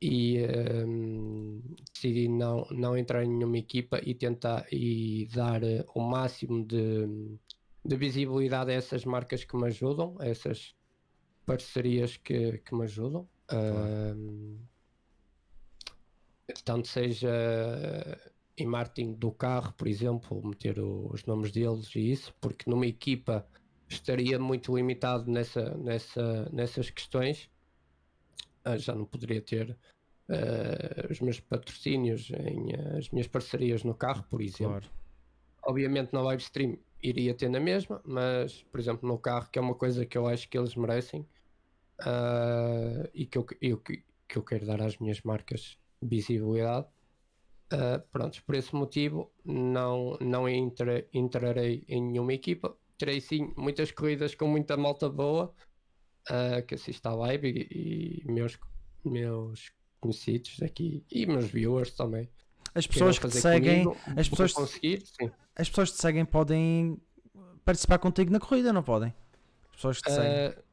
e um, decidi não, não entrar em nenhuma equipa e tentar e dar uh, o máximo de, de visibilidade a essas marcas que me ajudam, a essas parcerias que, que me ajudam. Uh, tanto seja em marketing do carro, por exemplo, meter os nomes deles e isso, porque numa equipa estaria muito limitado nessa, nessa, nessas questões já não poderia ter uh, os meus patrocínios em uh, as minhas parcerias no carro, por exemplo. Claro. Obviamente na live stream iria ter na mesma, mas por exemplo no carro, que é uma coisa que eu acho que eles merecem uh, e que eu, eu, que eu quero dar às minhas marcas visibilidade. Uh, pronto, por esse motivo não, não entre, entrarei em nenhuma equipa. Terei sim muitas corridas com muita malta boa, uh, que assista à live e, e, meus, meus conhecidos aqui e meus viewers também. As pessoas que te seguem, comigo, as pessoas, conseguir, as pessoas que te seguem podem participar contigo na corrida, não podem? As pessoas que te uh, seguem.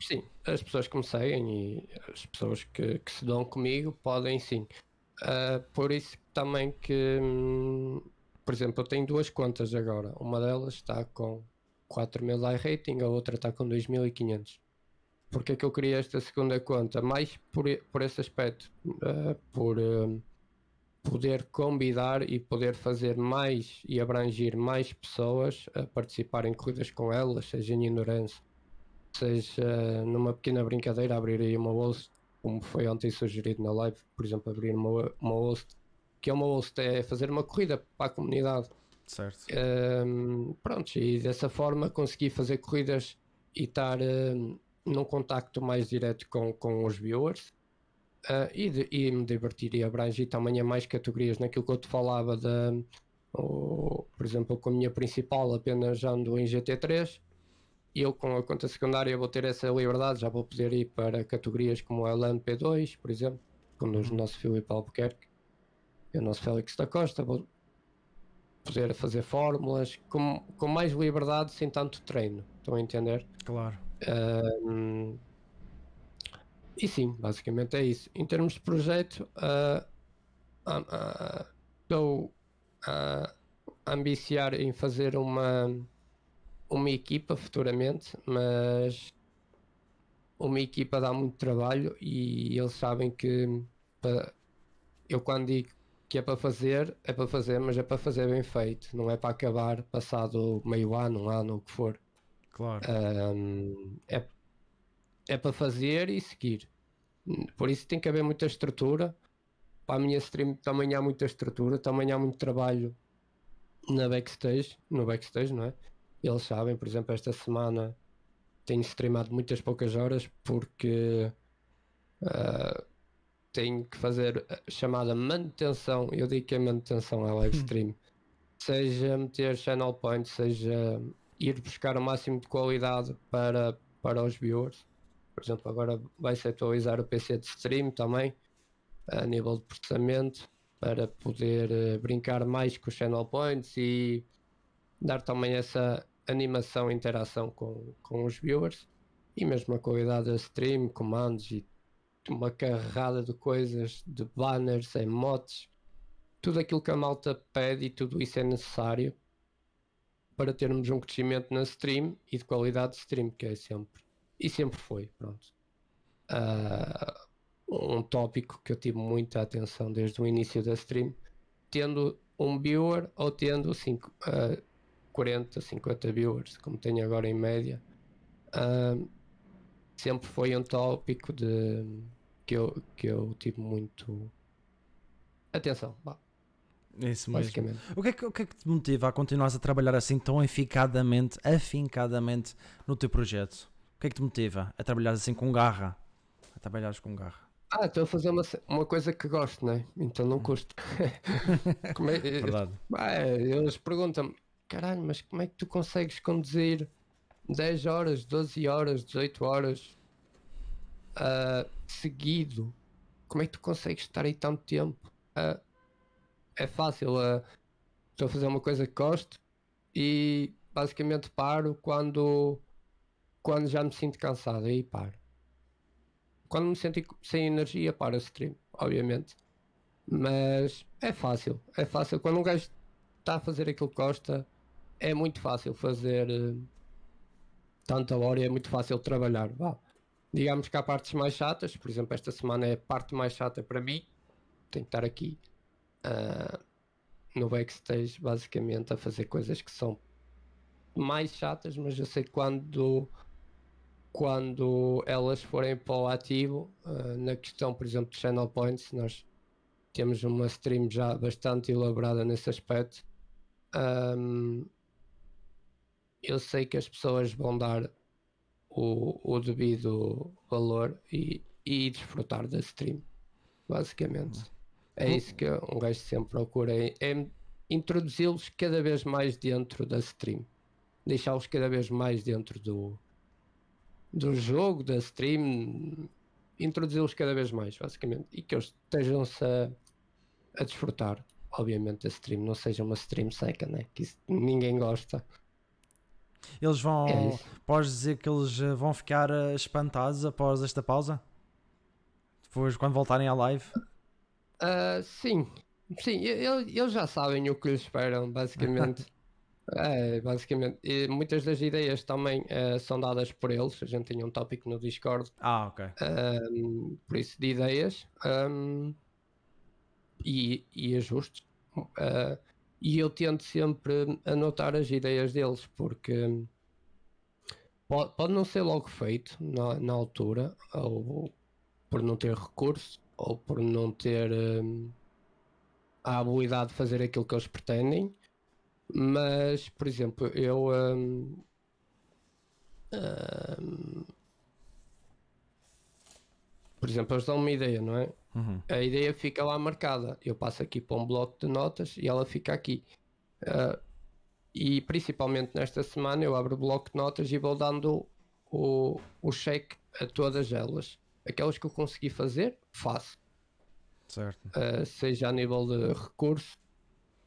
Sim, as pessoas que me seguem e as pessoas que, que se dão comigo podem sim. Uh, por isso também que, hum, por exemplo, eu tenho duas contas agora. Uma delas está com 4000 de rating, a outra está com 2500 porque é que eu criei esta segunda conta? Mais por, por esse aspecto, uh, por uh, poder convidar e poder fazer mais e abranger mais pessoas a participar em corridas com elas, seja em endurance, seja uh, numa pequena brincadeira, abrir aí uma host, como foi ontem sugerido na live, por exemplo, abrir uma, uma host, que é uma host, é fazer uma corrida para a comunidade. Certo. Um, pronto, e dessa forma consegui fazer corridas e estar num contacto mais direto com, com os viewers uh, e, de, e me divertir e abranger também a mais categorias naquilo que eu te falava de, por exemplo, com a minha principal apenas ando em GT3 e eu com a conta secundária vou ter essa liberdade, já vou poder ir para categorias como a LMP2, por exemplo, como o uhum. nosso Filipe Albuquerque e o nosso Félix da Costa, vou poder fazer fórmulas com, com mais liberdade sem tanto treino, estão a entender? Claro e sim, basicamente é isso. Em termos de projeto, uh, estou a ambiciar em fazer uma, uma equipa futuramente, mas uma equipa dá muito trabalho e eles sabem que eu quando digo que é para fazer, é para fazer, mas é para fazer bem feito, não é para acabar passado meio ano, um ano, o que for. Claro. Um, é, é para fazer e seguir. Por isso tem que haver muita estrutura. Para a minha stream também há muita estrutura, também há muito trabalho na backstage, no backstage, não é? Eles sabem, por exemplo, esta semana tenho streamado muitas poucas horas porque uh, tenho que fazer a chamada manutenção. Eu digo que é manutenção à live stream. seja meter channel point, seja ir buscar o máximo de qualidade para, para os viewers. Por exemplo, agora vai-se atualizar o PC de stream também, a nível de processamento, para poder uh, brincar mais com os channel points e dar também essa animação e interação com, com os viewers e mesmo a qualidade da stream, comandos e uma carrada de coisas, de banners, emotes, tudo aquilo que a malta pede e tudo isso é necessário para termos um crescimento na stream e de qualidade de stream, que é sempre. E sempre foi, pronto. Uh, um tópico que eu tive muita atenção desde o início da stream, tendo um viewer ou tendo cinco, uh, 40, 50 viewers, como tenho agora em média, uh, sempre foi um tópico de, que, eu, que eu tive muito atenção. Bah. Isso mesmo. O que, é que, o que é que te motiva a continuar a trabalhar assim tão eficadamente, afincadamente no teu projeto? O que é que te motiva a trabalhar assim com garra? a trabalhares com garra. Ah, estou a fazer uma, uma coisa que gosto, né? Então não custa. Como é- Verdade. Ah, eles perguntam-me, caralho, mas como é que tu consegues conduzir 10 horas, 12 horas, 18 horas ah, seguido? Como é que tu consegues estar aí tanto tempo? Ah, é fácil, ah, estou a fazer uma coisa que gosto e basicamente paro quando, quando já me sinto cansado, aí paro. Quando me sinto sem energia, paro a stream, obviamente. Mas é fácil, é fácil. Quando um gajo está a fazer aquilo que gosta, é muito fácil fazer eh, tanta hora e é muito fácil trabalhar. Digamos que há partes mais chatas, por exemplo, esta semana é a parte mais chata para mim. Tenho que estar aqui ah, no backstage, basicamente, a fazer coisas que são mais chatas, mas eu sei que quando, quando elas forem para o ativo, ah, na questão, por exemplo, de channel points, nós temos uma stream já bastante elaborada nesse aspecto. Ahm, eu sei que as pessoas vão dar o, o devido valor e, e desfrutar da stream, basicamente. É isso que um gajo sempre procura, é, é introduzi-los cada vez mais dentro da stream, deixá-los cada vez mais dentro do, do jogo, da stream, introduzi-los cada vez mais, basicamente, e que eles estejam-se a, a desfrutar, obviamente, da stream, não seja uma stream seca, né? que isso ninguém gosta. Eles vão. É. Podes dizer que eles eh, vão ficar eh, espantados após esta pausa? Depois, quando voltarem à live? Ah, sim, sim, ele- eles já sabem o que lhes esperam, basicamente. É, basicamente. E muitas das ideias também eh, são dadas por eles. A gente tem um tópico no Discord Ah, ok. ahm, por isso de ideias ahm, e, e ajustes. Ah, e eu tento sempre anotar as ideias deles porque pode, pode não ser logo feito na, na altura, ou por não ter recurso, ou por não ter ahm, a habilidade de fazer aquilo que eles pretendem. Mas, por exemplo, eu ahm, ahm, por exemplo, eles dão uma ideia, não é? Uhum. A ideia fica lá marcada. Eu passo aqui para um bloco de notas e ela fica aqui. Ah, e principalmente nesta semana eu abro o bloco de notas e vou dando o, o cheque a todas elas. Aquelas que eu consegui fazer, faço. Certo. Uh, seja a nível de recurso,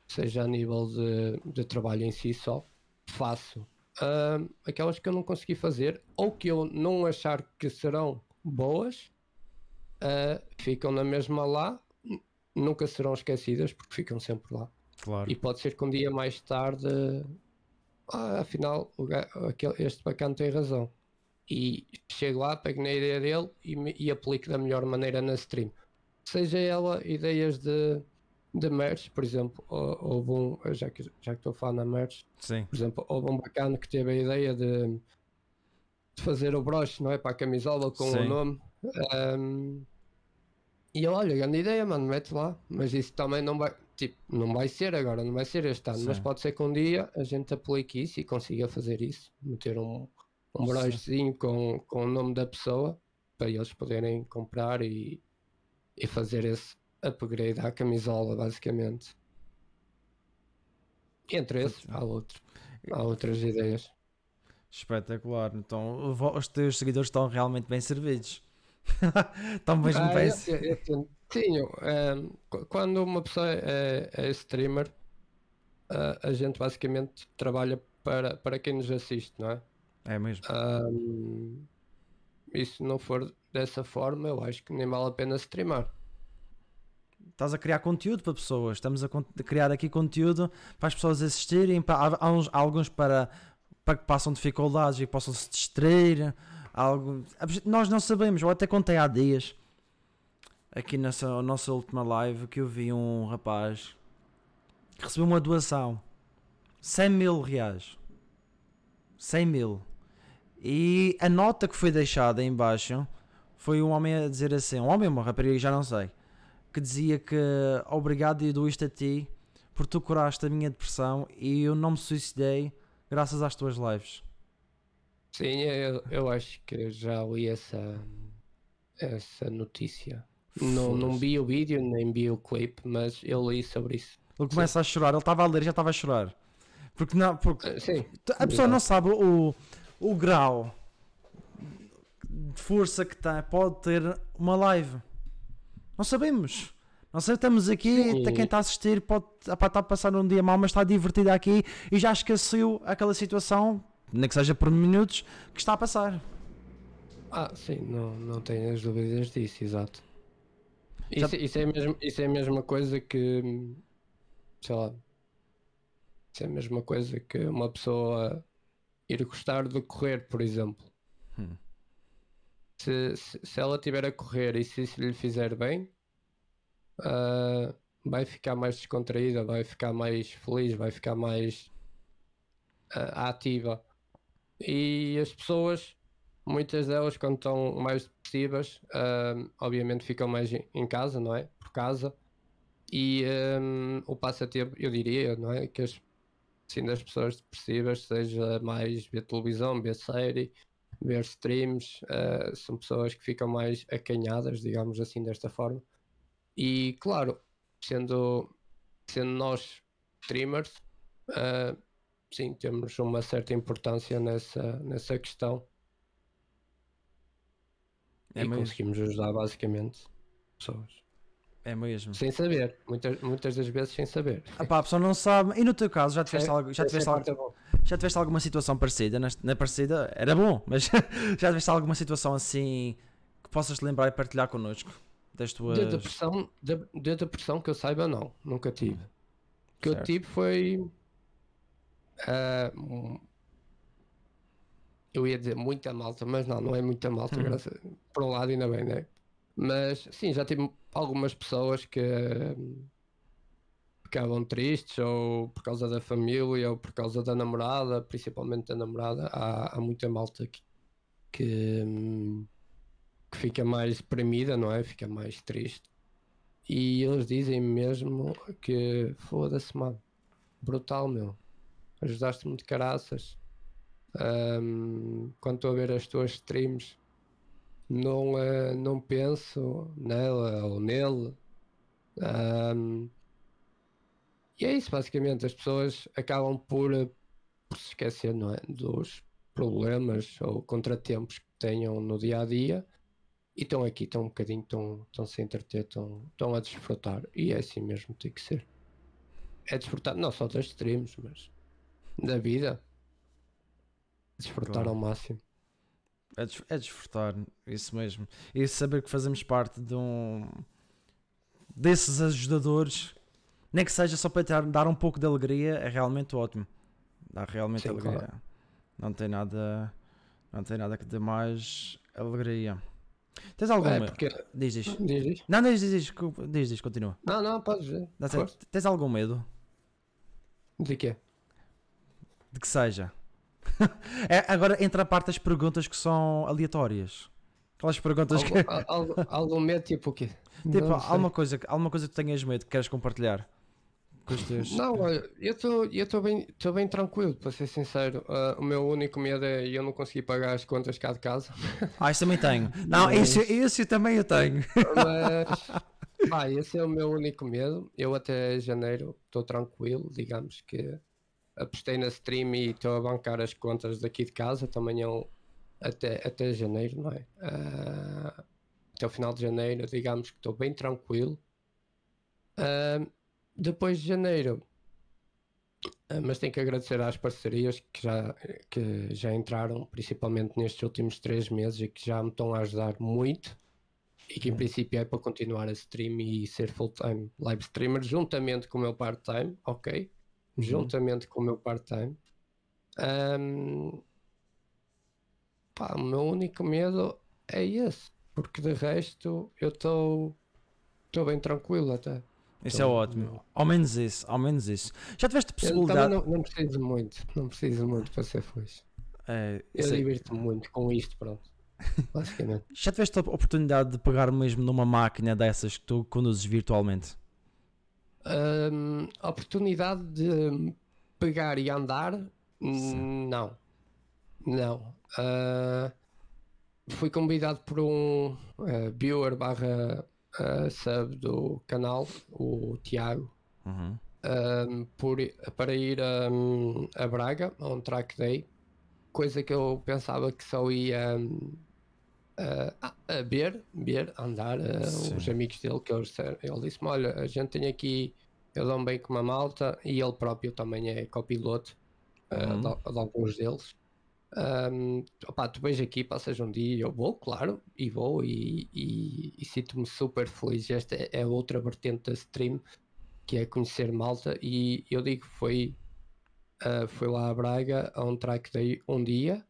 seja a nível de, de trabalho em si só, faço. Uh, aquelas que eu não consegui fazer ou que eu não achar que serão boas, uh, ficam na mesma lá, nunca serão esquecidas porque ficam sempre lá. Claro. E pode ser que um dia mais tarde, ah, afinal, o aquele, este bacana tem razão. E chego lá, pego na ideia dele e, me- e aplico da melhor maneira na stream. Seja ela ideias de, de merch, por exemplo, ou- houve um, já que, já que estou a falar na merch, Sim. por exemplo, houve um bacana que teve a ideia de, de fazer o broche, não é? Para a camisola com Sim. o nome. Ahm, e eu, olha, grande ideia, mano, mete lá. Mas isso também não vai, tipo, não vai ser agora, não vai ser este ano. Mas Sim. pode ser que um dia a gente aplique isso e consiga fazer isso. Meter um, um brochezinho com, com o nome da pessoa para eles poderem comprar e, e fazer esse upgrade à camisola, basicamente. Entre esses, há outros. Há outras ideias. Espetacular. Então, os teus seguidores estão realmente bem servidos. estão mesmo Ah, bem. eu, ehm, qu- quando uma pessoa é, é streamer, ah, a gente basicamente trabalha para, para quem nos assiste, não é? É mesmo. Ahm, e se não for dessa forma, eu acho que nem vale a pena streamar. Estás a criar conteúdo para pessoas. Estamos a, criar aqui conteúdo para as pessoas assistirem. Para, há, uns- há alguns para, para que passam dificuldades e possam se distrair. Algo, nós não sabemos. Eu até contei há dias, aqui nessa nossa última live, que eu vi um rapaz que recebeu uma doação 100 mil reais. 100 mil. E a nota que foi deixada em baixo foi um homem a dizer assim: um homem ou uma rapariga, já não sei que dizia que obrigado e dou isto a ti por tu curaste a minha depressão e eu não me suicidei graças às tuas lives. Sim, eu, eu acho que já li essa, essa notícia. Não, não vi o vídeo, nem vi o clipe, mas eu li sobre isso. Ele começa a chorar, ele estava a ler já estava a chorar. Porque não, porque Ah, Sim, a pessoa não sabe o, o grau de força que tem, pode ter uma live. Não sabemos. Não sei, estamos aqui, Sim. quem está a assistir pode epá, está a passar um dia mal, mas está divertido aqui e já esqueceu aquela situação, nem que seja por minutos, que está a passar. Ah, sim, não, não tenho as dúvidas disso, exato. Já- Isso, isso, é mesmo, isso é a mesma coisa que, sei lá, isso é a mesma coisa que uma pessoa ir gostar de correr, por exemplo. Hum. Se, se, se ela estiver a correr e se isso lhe fizer bem, ah, vai ficar mais descontraída, vai ficar mais feliz, vai ficar mais ah, ativa. E as pessoas, muitas delas, quando estão mais depressivas, ah, obviamente ficam mais em- casa, não é? Por casa. E ah, o passatempo, eu diria, não é? Que as, assim, das pessoas depressivas seja mais ver televisão, ver série, ver streams, ah, são pessoas que ficam mais acanhadas, digamos assim, desta forma. E claro, sendo, sendo nós streamers, ah, sim, temos uma certa importância nessa, nessa questão É e mesmo. conseguimos ajudar basicamente pessoas. É mesmo. Sem saber, muitas, muitas das vezes sem saber. Epá, a pessoa não sabe. E no teu caso, já tiveste, É, algo, já tiveste, é algo, já tiveste alguma situação parecida? Na parecida era bom, mas já tiveste alguma situação assim que possas te lembrar e partilhar connosco? Das tuas. De depressão, de, de depressão que eu saiba, não, nunca tive. O que eu Certo. tive foi. ah, um- eu ia dizer muita malta, mas não, não é muita malta, Uhum. graças, por um lado ainda bem, né? Mas sim, já tive algumas pessoas que hum, ficavam tristes, ou por causa da família, ou por causa da namorada, principalmente da namorada. Há, há muita malta que, que, hum, que fica mais deprimida, não é? Fica mais triste. E eles dizem mesmo que foda-se, mano, brutal, meu. Ajudaste-me de caraças. Ahm, quando estou a ver as tuas streams, não, eh, não penso nela ou nele. Ahm, e é isso, basicamente. As pessoas acabam por, eh, por se esquecer, não é? Dos problemas ou contratempos que tenham no dia a dia e estão aqui, estão um bocadinho, estão, estão -se a entreter, estão, estão a desfrutar. E é assim mesmo, tem que ser. É desfrutar não só das streams, mas da vida. Desfrutar Claro. ao máximo. É, des- é desfrutar, isso mesmo. E saber que fazemos parte de um. desses ajudadores, nem que seja só para dar, um pouco de alegria, é realmente ótimo. Dá realmente Sim, alegria. claro. Não tem nada. Não tem nada que dê mais alegria. Tens alguma. É porque. Diz, diz. Diz, diz. Não, diz, diz, diz, diz, diz, continua. Não, não, podes tens, tens algum medo De quê? de que seja? é, agora entra a parte das perguntas que são aleatórias. Aquelas perguntas que. Algo, al- algo, algum medo, tipo o quê? Tipo, Não sei. alguma coisa, que- alguma coisa que tenhas medo que queres compartilhar com os teus. Não, olha, eu estou bem, tô bem tranquilo, para ser sincero. Ah, o meu único medo é eu não conseguir pagar as contas cá de casa. Ah, isso também tenho. Não, Mas- esse, esse também eu tenho. Mas, pá, esse é o meu único medo. Eu até janeiro estou tranquilo, digamos que apostei na stream e estou a bancar as contas daqui de casa. Também eu, até, até janeiro, não é? Ah, até o final de janeiro, digamos que estou bem tranquilo. Ah, depois de janeiro, ah, mas tenho que agradecer às parcerias que já, que já entraram, principalmente nestes últimos três meses, e que já me estão a ajudar muito. E que em princípio é para continuar a stream e ser full-time live streamer, juntamente com o meu part-time, ok? Uhum. Juntamente com o meu part-time. Pá, o meu único medo é esse, porque de resto eu estou bem tranquilo até. Isso Então, é ótimo. Ao menos isso, ao menos isso. Já tiveste possibilidade. não, não preciso muito, não preciso muito para ser feliz. É, Eu aí. divirto-me muito com isto, pronto. Basicamente. já tiveste a oportunidade de pegar mesmo numa máquina dessas que tu conduzes virtualmente? A oportunidade de pegar e andar, Sim. não. Não. Ah, fui convidado por um uh, viewer barra uh, sub do canal, o Tiago, Uhum. um, por, para ir um, a Braga a um track day, coisa que eu pensava que só ia um, a, a ver, ver, andar, uh, os amigos dele que eles ele disse-me, olha, a gente tem aqui, eu dou bem com uma malta e ele próprio também é copiloto uh, Uhum. de, de alguns deles. Um, opá, tu vens aqui, passas um dia, eu vou, claro, e vou e, e, e sinto-me super feliz. Esta é, é outra vertente da stream, que é conhecer malta. E eu digo, foi, uh, foi lá a Braga a um track day um dia.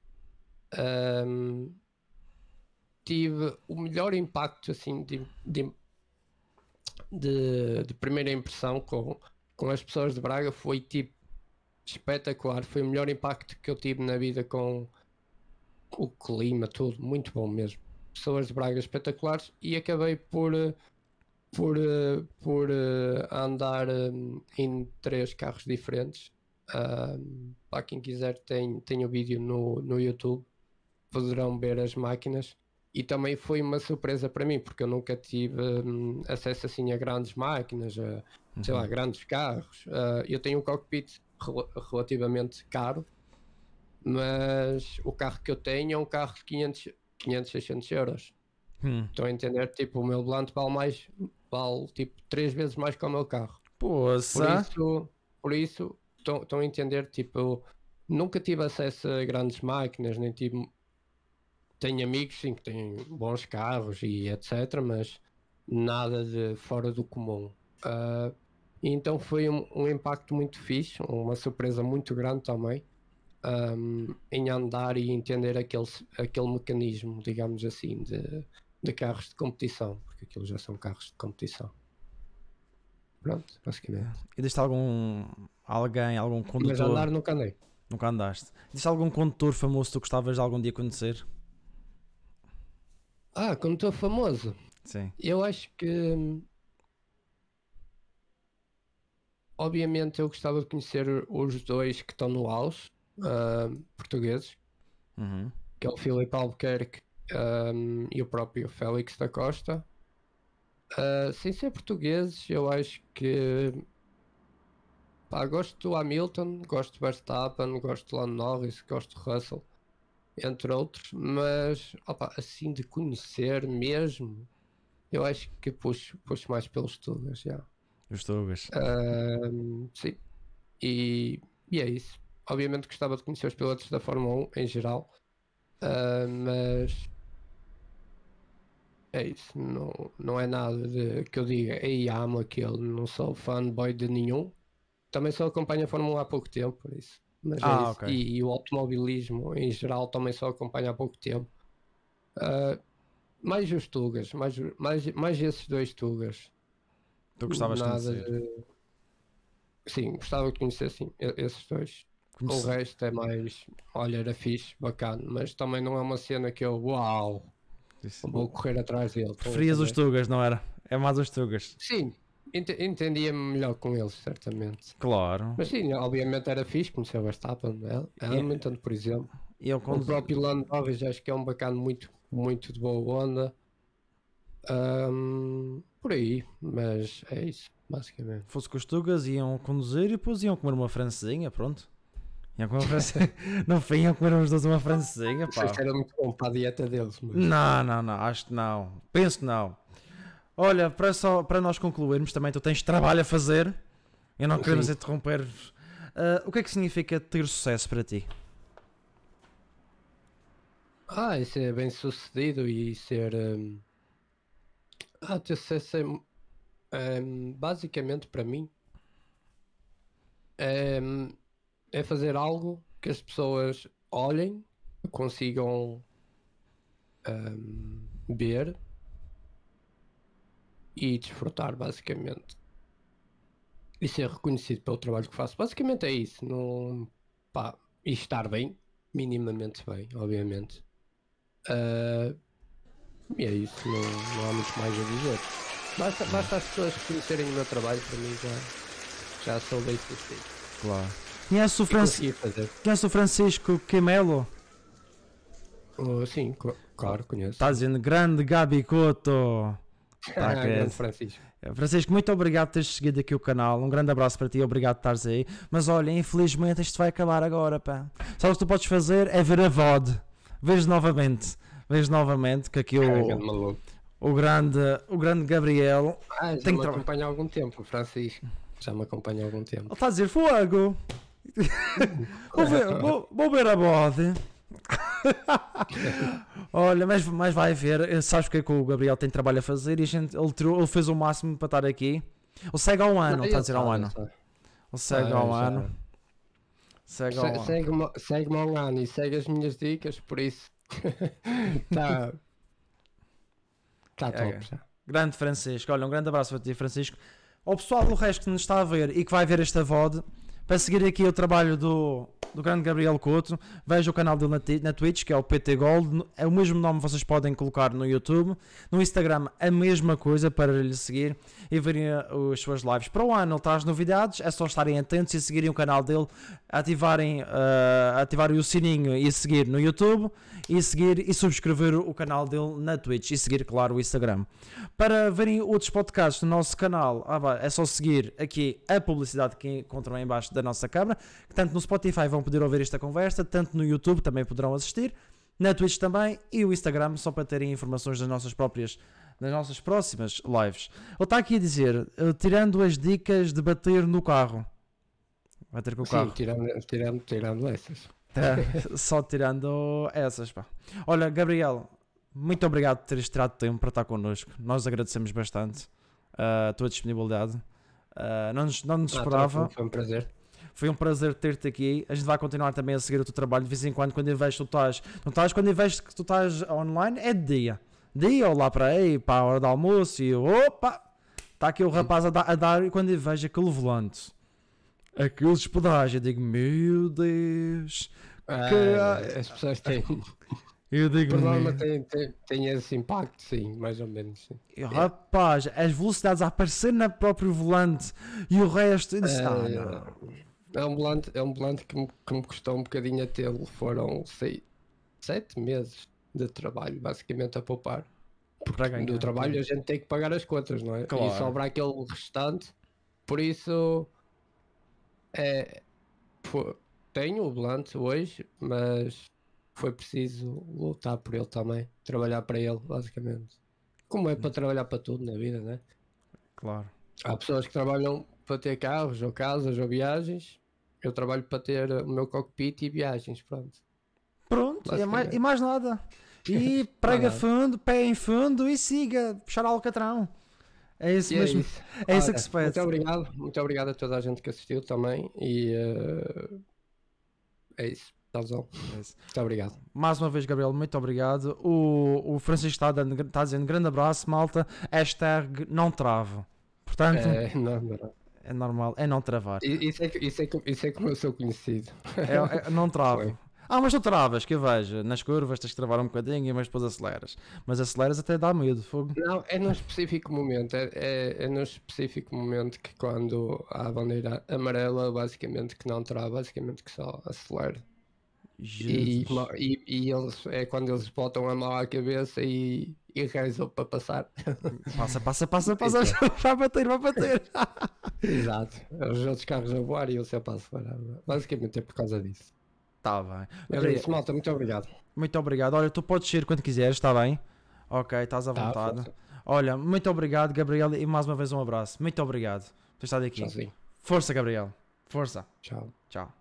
Um, tive o melhor impacto assim de, de, de, de primeira impressão com, com as pessoas de Braga foi tipo espetacular. Foi o melhor impacto que eu tive na vida com o clima, tudo, muito bom mesmo. Pessoas de Braga espetaculares e acabei por por, por eh, andar eh, em três carros diferentes. Para quem quiser tem, tem o vídeo no, no YouTube, poderão ver as máquinas. E também foi uma surpresa para mim, porque eu nunca tive hum, acesso assim a grandes máquinas, a, sei lá, grandes carros. Ah, eu tenho um cockpit rel- relativamente caro, mas o carro que eu tenho é um carro de 500, 500 600 euros. Hum. Estão a entender? Tipo, o meu volante vale mais, vale tipo três vezes mais que o meu carro. Por Poça. isso, por isso, estão estão a entender? Tipo, eu nunca tive acesso a grandes máquinas, nem tive. Tenho amigos sim que têm bons carros e etc, mas nada de fora do comum. E então foi um, um impacto muito fixe, uma surpresa muito grande também, ahm, em andar e entender aquele, aquele mecanismo, digamos assim, de, de carros de competição, porque aquilo já são carros de competição. Pronto, basicamente. E deste algum. Alguém, algum Mas condutor. andar nunca andei. Nunca andaste. Deste algum condutor famoso que tu gostavas de algum dia conhecer? Ah, como estou famoso, Sim. eu acho que. hum, Obviamente eu gostava de conhecer os dois que estão no auge, ah, portugueses, Uhum. que é o Filipe Albuquerque hum, e o próprio Félix da Costa. Ah, sem ser portugueses, eu acho que. Pá, gosto do Hamilton, gosto do Verstappen, gosto do Lando Norris, gosto do Russell, entre outros, mas opa, assim de conhecer mesmo, eu acho que puxo, puxo mais pelos Tugas, já. Os Tugas. Ahm, sim. E, e é isso. Obviamente gostava de conhecer os pilotos da Fórmula 1 em geral, ah, mas é isso. Não, não é nada de que eu diga, ei, amo aquele, não sou fanboy de nenhum. Também só acompanho a Fórmula 1 há pouco tempo, por isso. Mas é Ah, isso. ok. E, e o automobilismo em geral também só acompanho há pouco tempo. Ah, mais os Tugas, mais, mais, mais esses dois Tugas. Tu gostavas de Nada conhecer. de- Sim, gostava de conhecer sim, esses dois. Conhece- O resto é mais, olha, era fixe, bacana, mas também não é uma cena que eu, uau, Isso. vou correr atrás dele. Preferias os? Tugas, não era? É mais os Tugas. Sim, ente- entendia-me melhor com eles, certamente. Claro. Mas sim, obviamente era fixe conhecer o Verstappen? Hamilton, por exemplo. Eu O quando. próprio Lando Norris acho que é um bacana muito, muito de boa onda. Ahm, por aí, mas é isso, basicamente. fosse com os Tugas, iam conduzir e depois iam comer uma francesinha, pronto. Iam comer uma francesinha. no fim iam comer os dois uma francesinha, pá. se era muito bom para a dieta deles, mas... Não, não, não, acho que não. Penso que não. Olha, para, só, para nós concluirmos, também tu tens trabalho a fazer. Eu não queremos interromper. Ah, o que é que significa ter sucesso para ti? Ah, e ser bem sucedido e ser. hum, Ah, ter sucesso é, hum, basicamente para mim é, é fazer algo que as pessoas olhem, consigam hum, ver e desfrutar, basicamente. E ser reconhecido pelo trabalho que faço. Basicamente é isso. Não, pá, e estar bem, minimamente bem, obviamente. Ah, e é isso, não, não há muito mais a dizer. Basta, basta as pessoas reconhecerem o meu trabalho, para mim já, já sou bem sucedido. Claro. Conhece o, Franci... Conhece o Francisco Quimelo? Oh, sim, claro, conheço. Está dizendo grande Gabi Couto. Tá, Ah, grande Francisco. Francisco, muito obrigado por teres seguido aqui o canal. Um grande abraço para ti, obrigado por estares aí. Mas olha, infelizmente isto vai acabar agora, pá. Só o que tu podes fazer é ver a VOD. Vejo novamente. Vejo novamente que aqui o, o, grande, o grande Gabriel. Ah, já Tem me acompanha há algum tempo, Francisco. Já me acompanha há algum tempo. Ele está a dizer fogo. vou, ver, vou, vou ver a VOD. Olha, mas, mas vai ver. Sabes o que é que o Gabriel tem trabalho a fazer e a gente, ele, tirou- ele fez o máximo para estar aqui. Ele segue há um ano, está a dizer há um ano. Ele segue Ah, há um já. ano. Segue há um Se- ano. Segue-me segue há um ano e segue as minhas dicas, por isso. Está. Está top já. Grande Francisco, olha, um grande abraço para ti, Francisco. Ao pessoal do resto que nos está a ver e que vai ver esta VOD, para seguir aqui o trabalho do, do grande Gabriel Couto, veja o canal dele na, na Twitch, que é o PT Gold. É o mesmo nome que vocês podem colocar no YouTube. No Instagram, a mesma coisa para lhe seguir e verem as suas lives. Para o ano, ele traz novidades, é só estarem atentos e seguirem o canal dele, ativarem, uh, ativarem o sininho e seguir no YouTube e seguir e subscrever o canal dele na Twitch e seguir, claro, o Instagram. Para verem outros podcasts no nosso canal, ah, é só seguir aqui a publicidade que encontram em baixo da nossa câmara, que tanto no Spotify vão poder ouvir esta conversa, tanto no YouTube também poderão assistir, na Twitch também e o Instagram, só para terem informações das nossas próprias das nossas próximas lives. Ele está aqui a dizer, eh, tirando as dicas de bater no carro. Vai ter com o Sim, carro. tirando, tirando, tirando essas. Tá, só tirando essas, pá. Olha, Gabriel, muito obrigado por teres tirado tempo para estar connosco. Nós agradecemos bastante uh, a tua disponibilidade. Uh, não nos, não nos Ah, esperava. Foi um prazer. Foi um prazer ter-te aqui. A gente vai continuar também a seguir o teu trabalho de vez em quando. Quando que tu estás, não estás, quando vejo que tu estás online, é de dia. Dia ou lá para aí, para a hora do almoço, e opa, está aqui o rapaz a, dar- a dar. E quando vejo aquele volante, aqueles pedágios, eu digo, meu Deus. Ah, as pessoas têm. Eu digo, norma meu- tem, tem, tem esse impacto, sim, mais ou menos. Sim. Eu, Rapaz, as velocidades a aparecer na próprio volante e o resto. Eu disse, Ah, não. É um volante, é um volante que, me, que me custou um bocadinho a tê-lo. Foram seis, sete meses de trabalho, basicamente, a poupar. Para ganhar. Do trabalho a gente tem que pagar as contas, não é? Claro. E sobra aquele restante. Por isso, é, fo- tenho o volante hoje, mas foi preciso lutar por ele também. Trabalhar para ele, basicamente. Como é para trabalhar para tudo na vida, né? Claro. Há pessoas que trabalham para ter carros ou casas ou viagens. Eu trabalho para ter o meu cockpit e viagens, pronto. Pronto, e mais, Basicamente. e mais nada. E prega fundo, pé em fundo e siga, puxar alcatrão. É isso E é mesmo. isso. É isso que se pede. Muito obrigado, muito obrigado a toda a gente que assistiu também. E eh, é isso. Tchauzão. É isso. Muito obrigado. Mais uma vez, Gabriel, muito obrigado. O, o Francisco está, dando, está dizendo grande abraço, malta. Hashtag não travo. Portanto, é, É, não, não, não. normal, é não travar. Isso, é, isso, é, isso é como eu sou conhecido. É, é- não travo. Foi. Ah, mas tu travas, que eu vejo. Nas curvas tens que travar um bocadinho, mas depois aceleras. Mas aceleras até dá medo. Fogo. Não, é num específico momento. É, é, é num específico momento que quando há a bandeira amarela, basicamente que não trava, basicamente que só acelera. E, e, e eles, é quando eles botam a mão à cabeça e, e rezam para passar. Passa, passa, passa, passa. Vai bater, vai bater. Exato. Os outros carros a voar e eu sempre a acelerar. Basicamente é por causa disso. Tá bem. Mas é isso, malta. Muito obrigado. Muito obrigado. Olha, tu podes ir quando quiseres, está bem? Ok, estás à Tá, vontade. força. Olha, muito obrigado, Gabriel, e mais uma vez um abraço. Muito obrigado por estado aqui. Tchauzinho. Força, Gabriel. Força. Tchau. Tchau.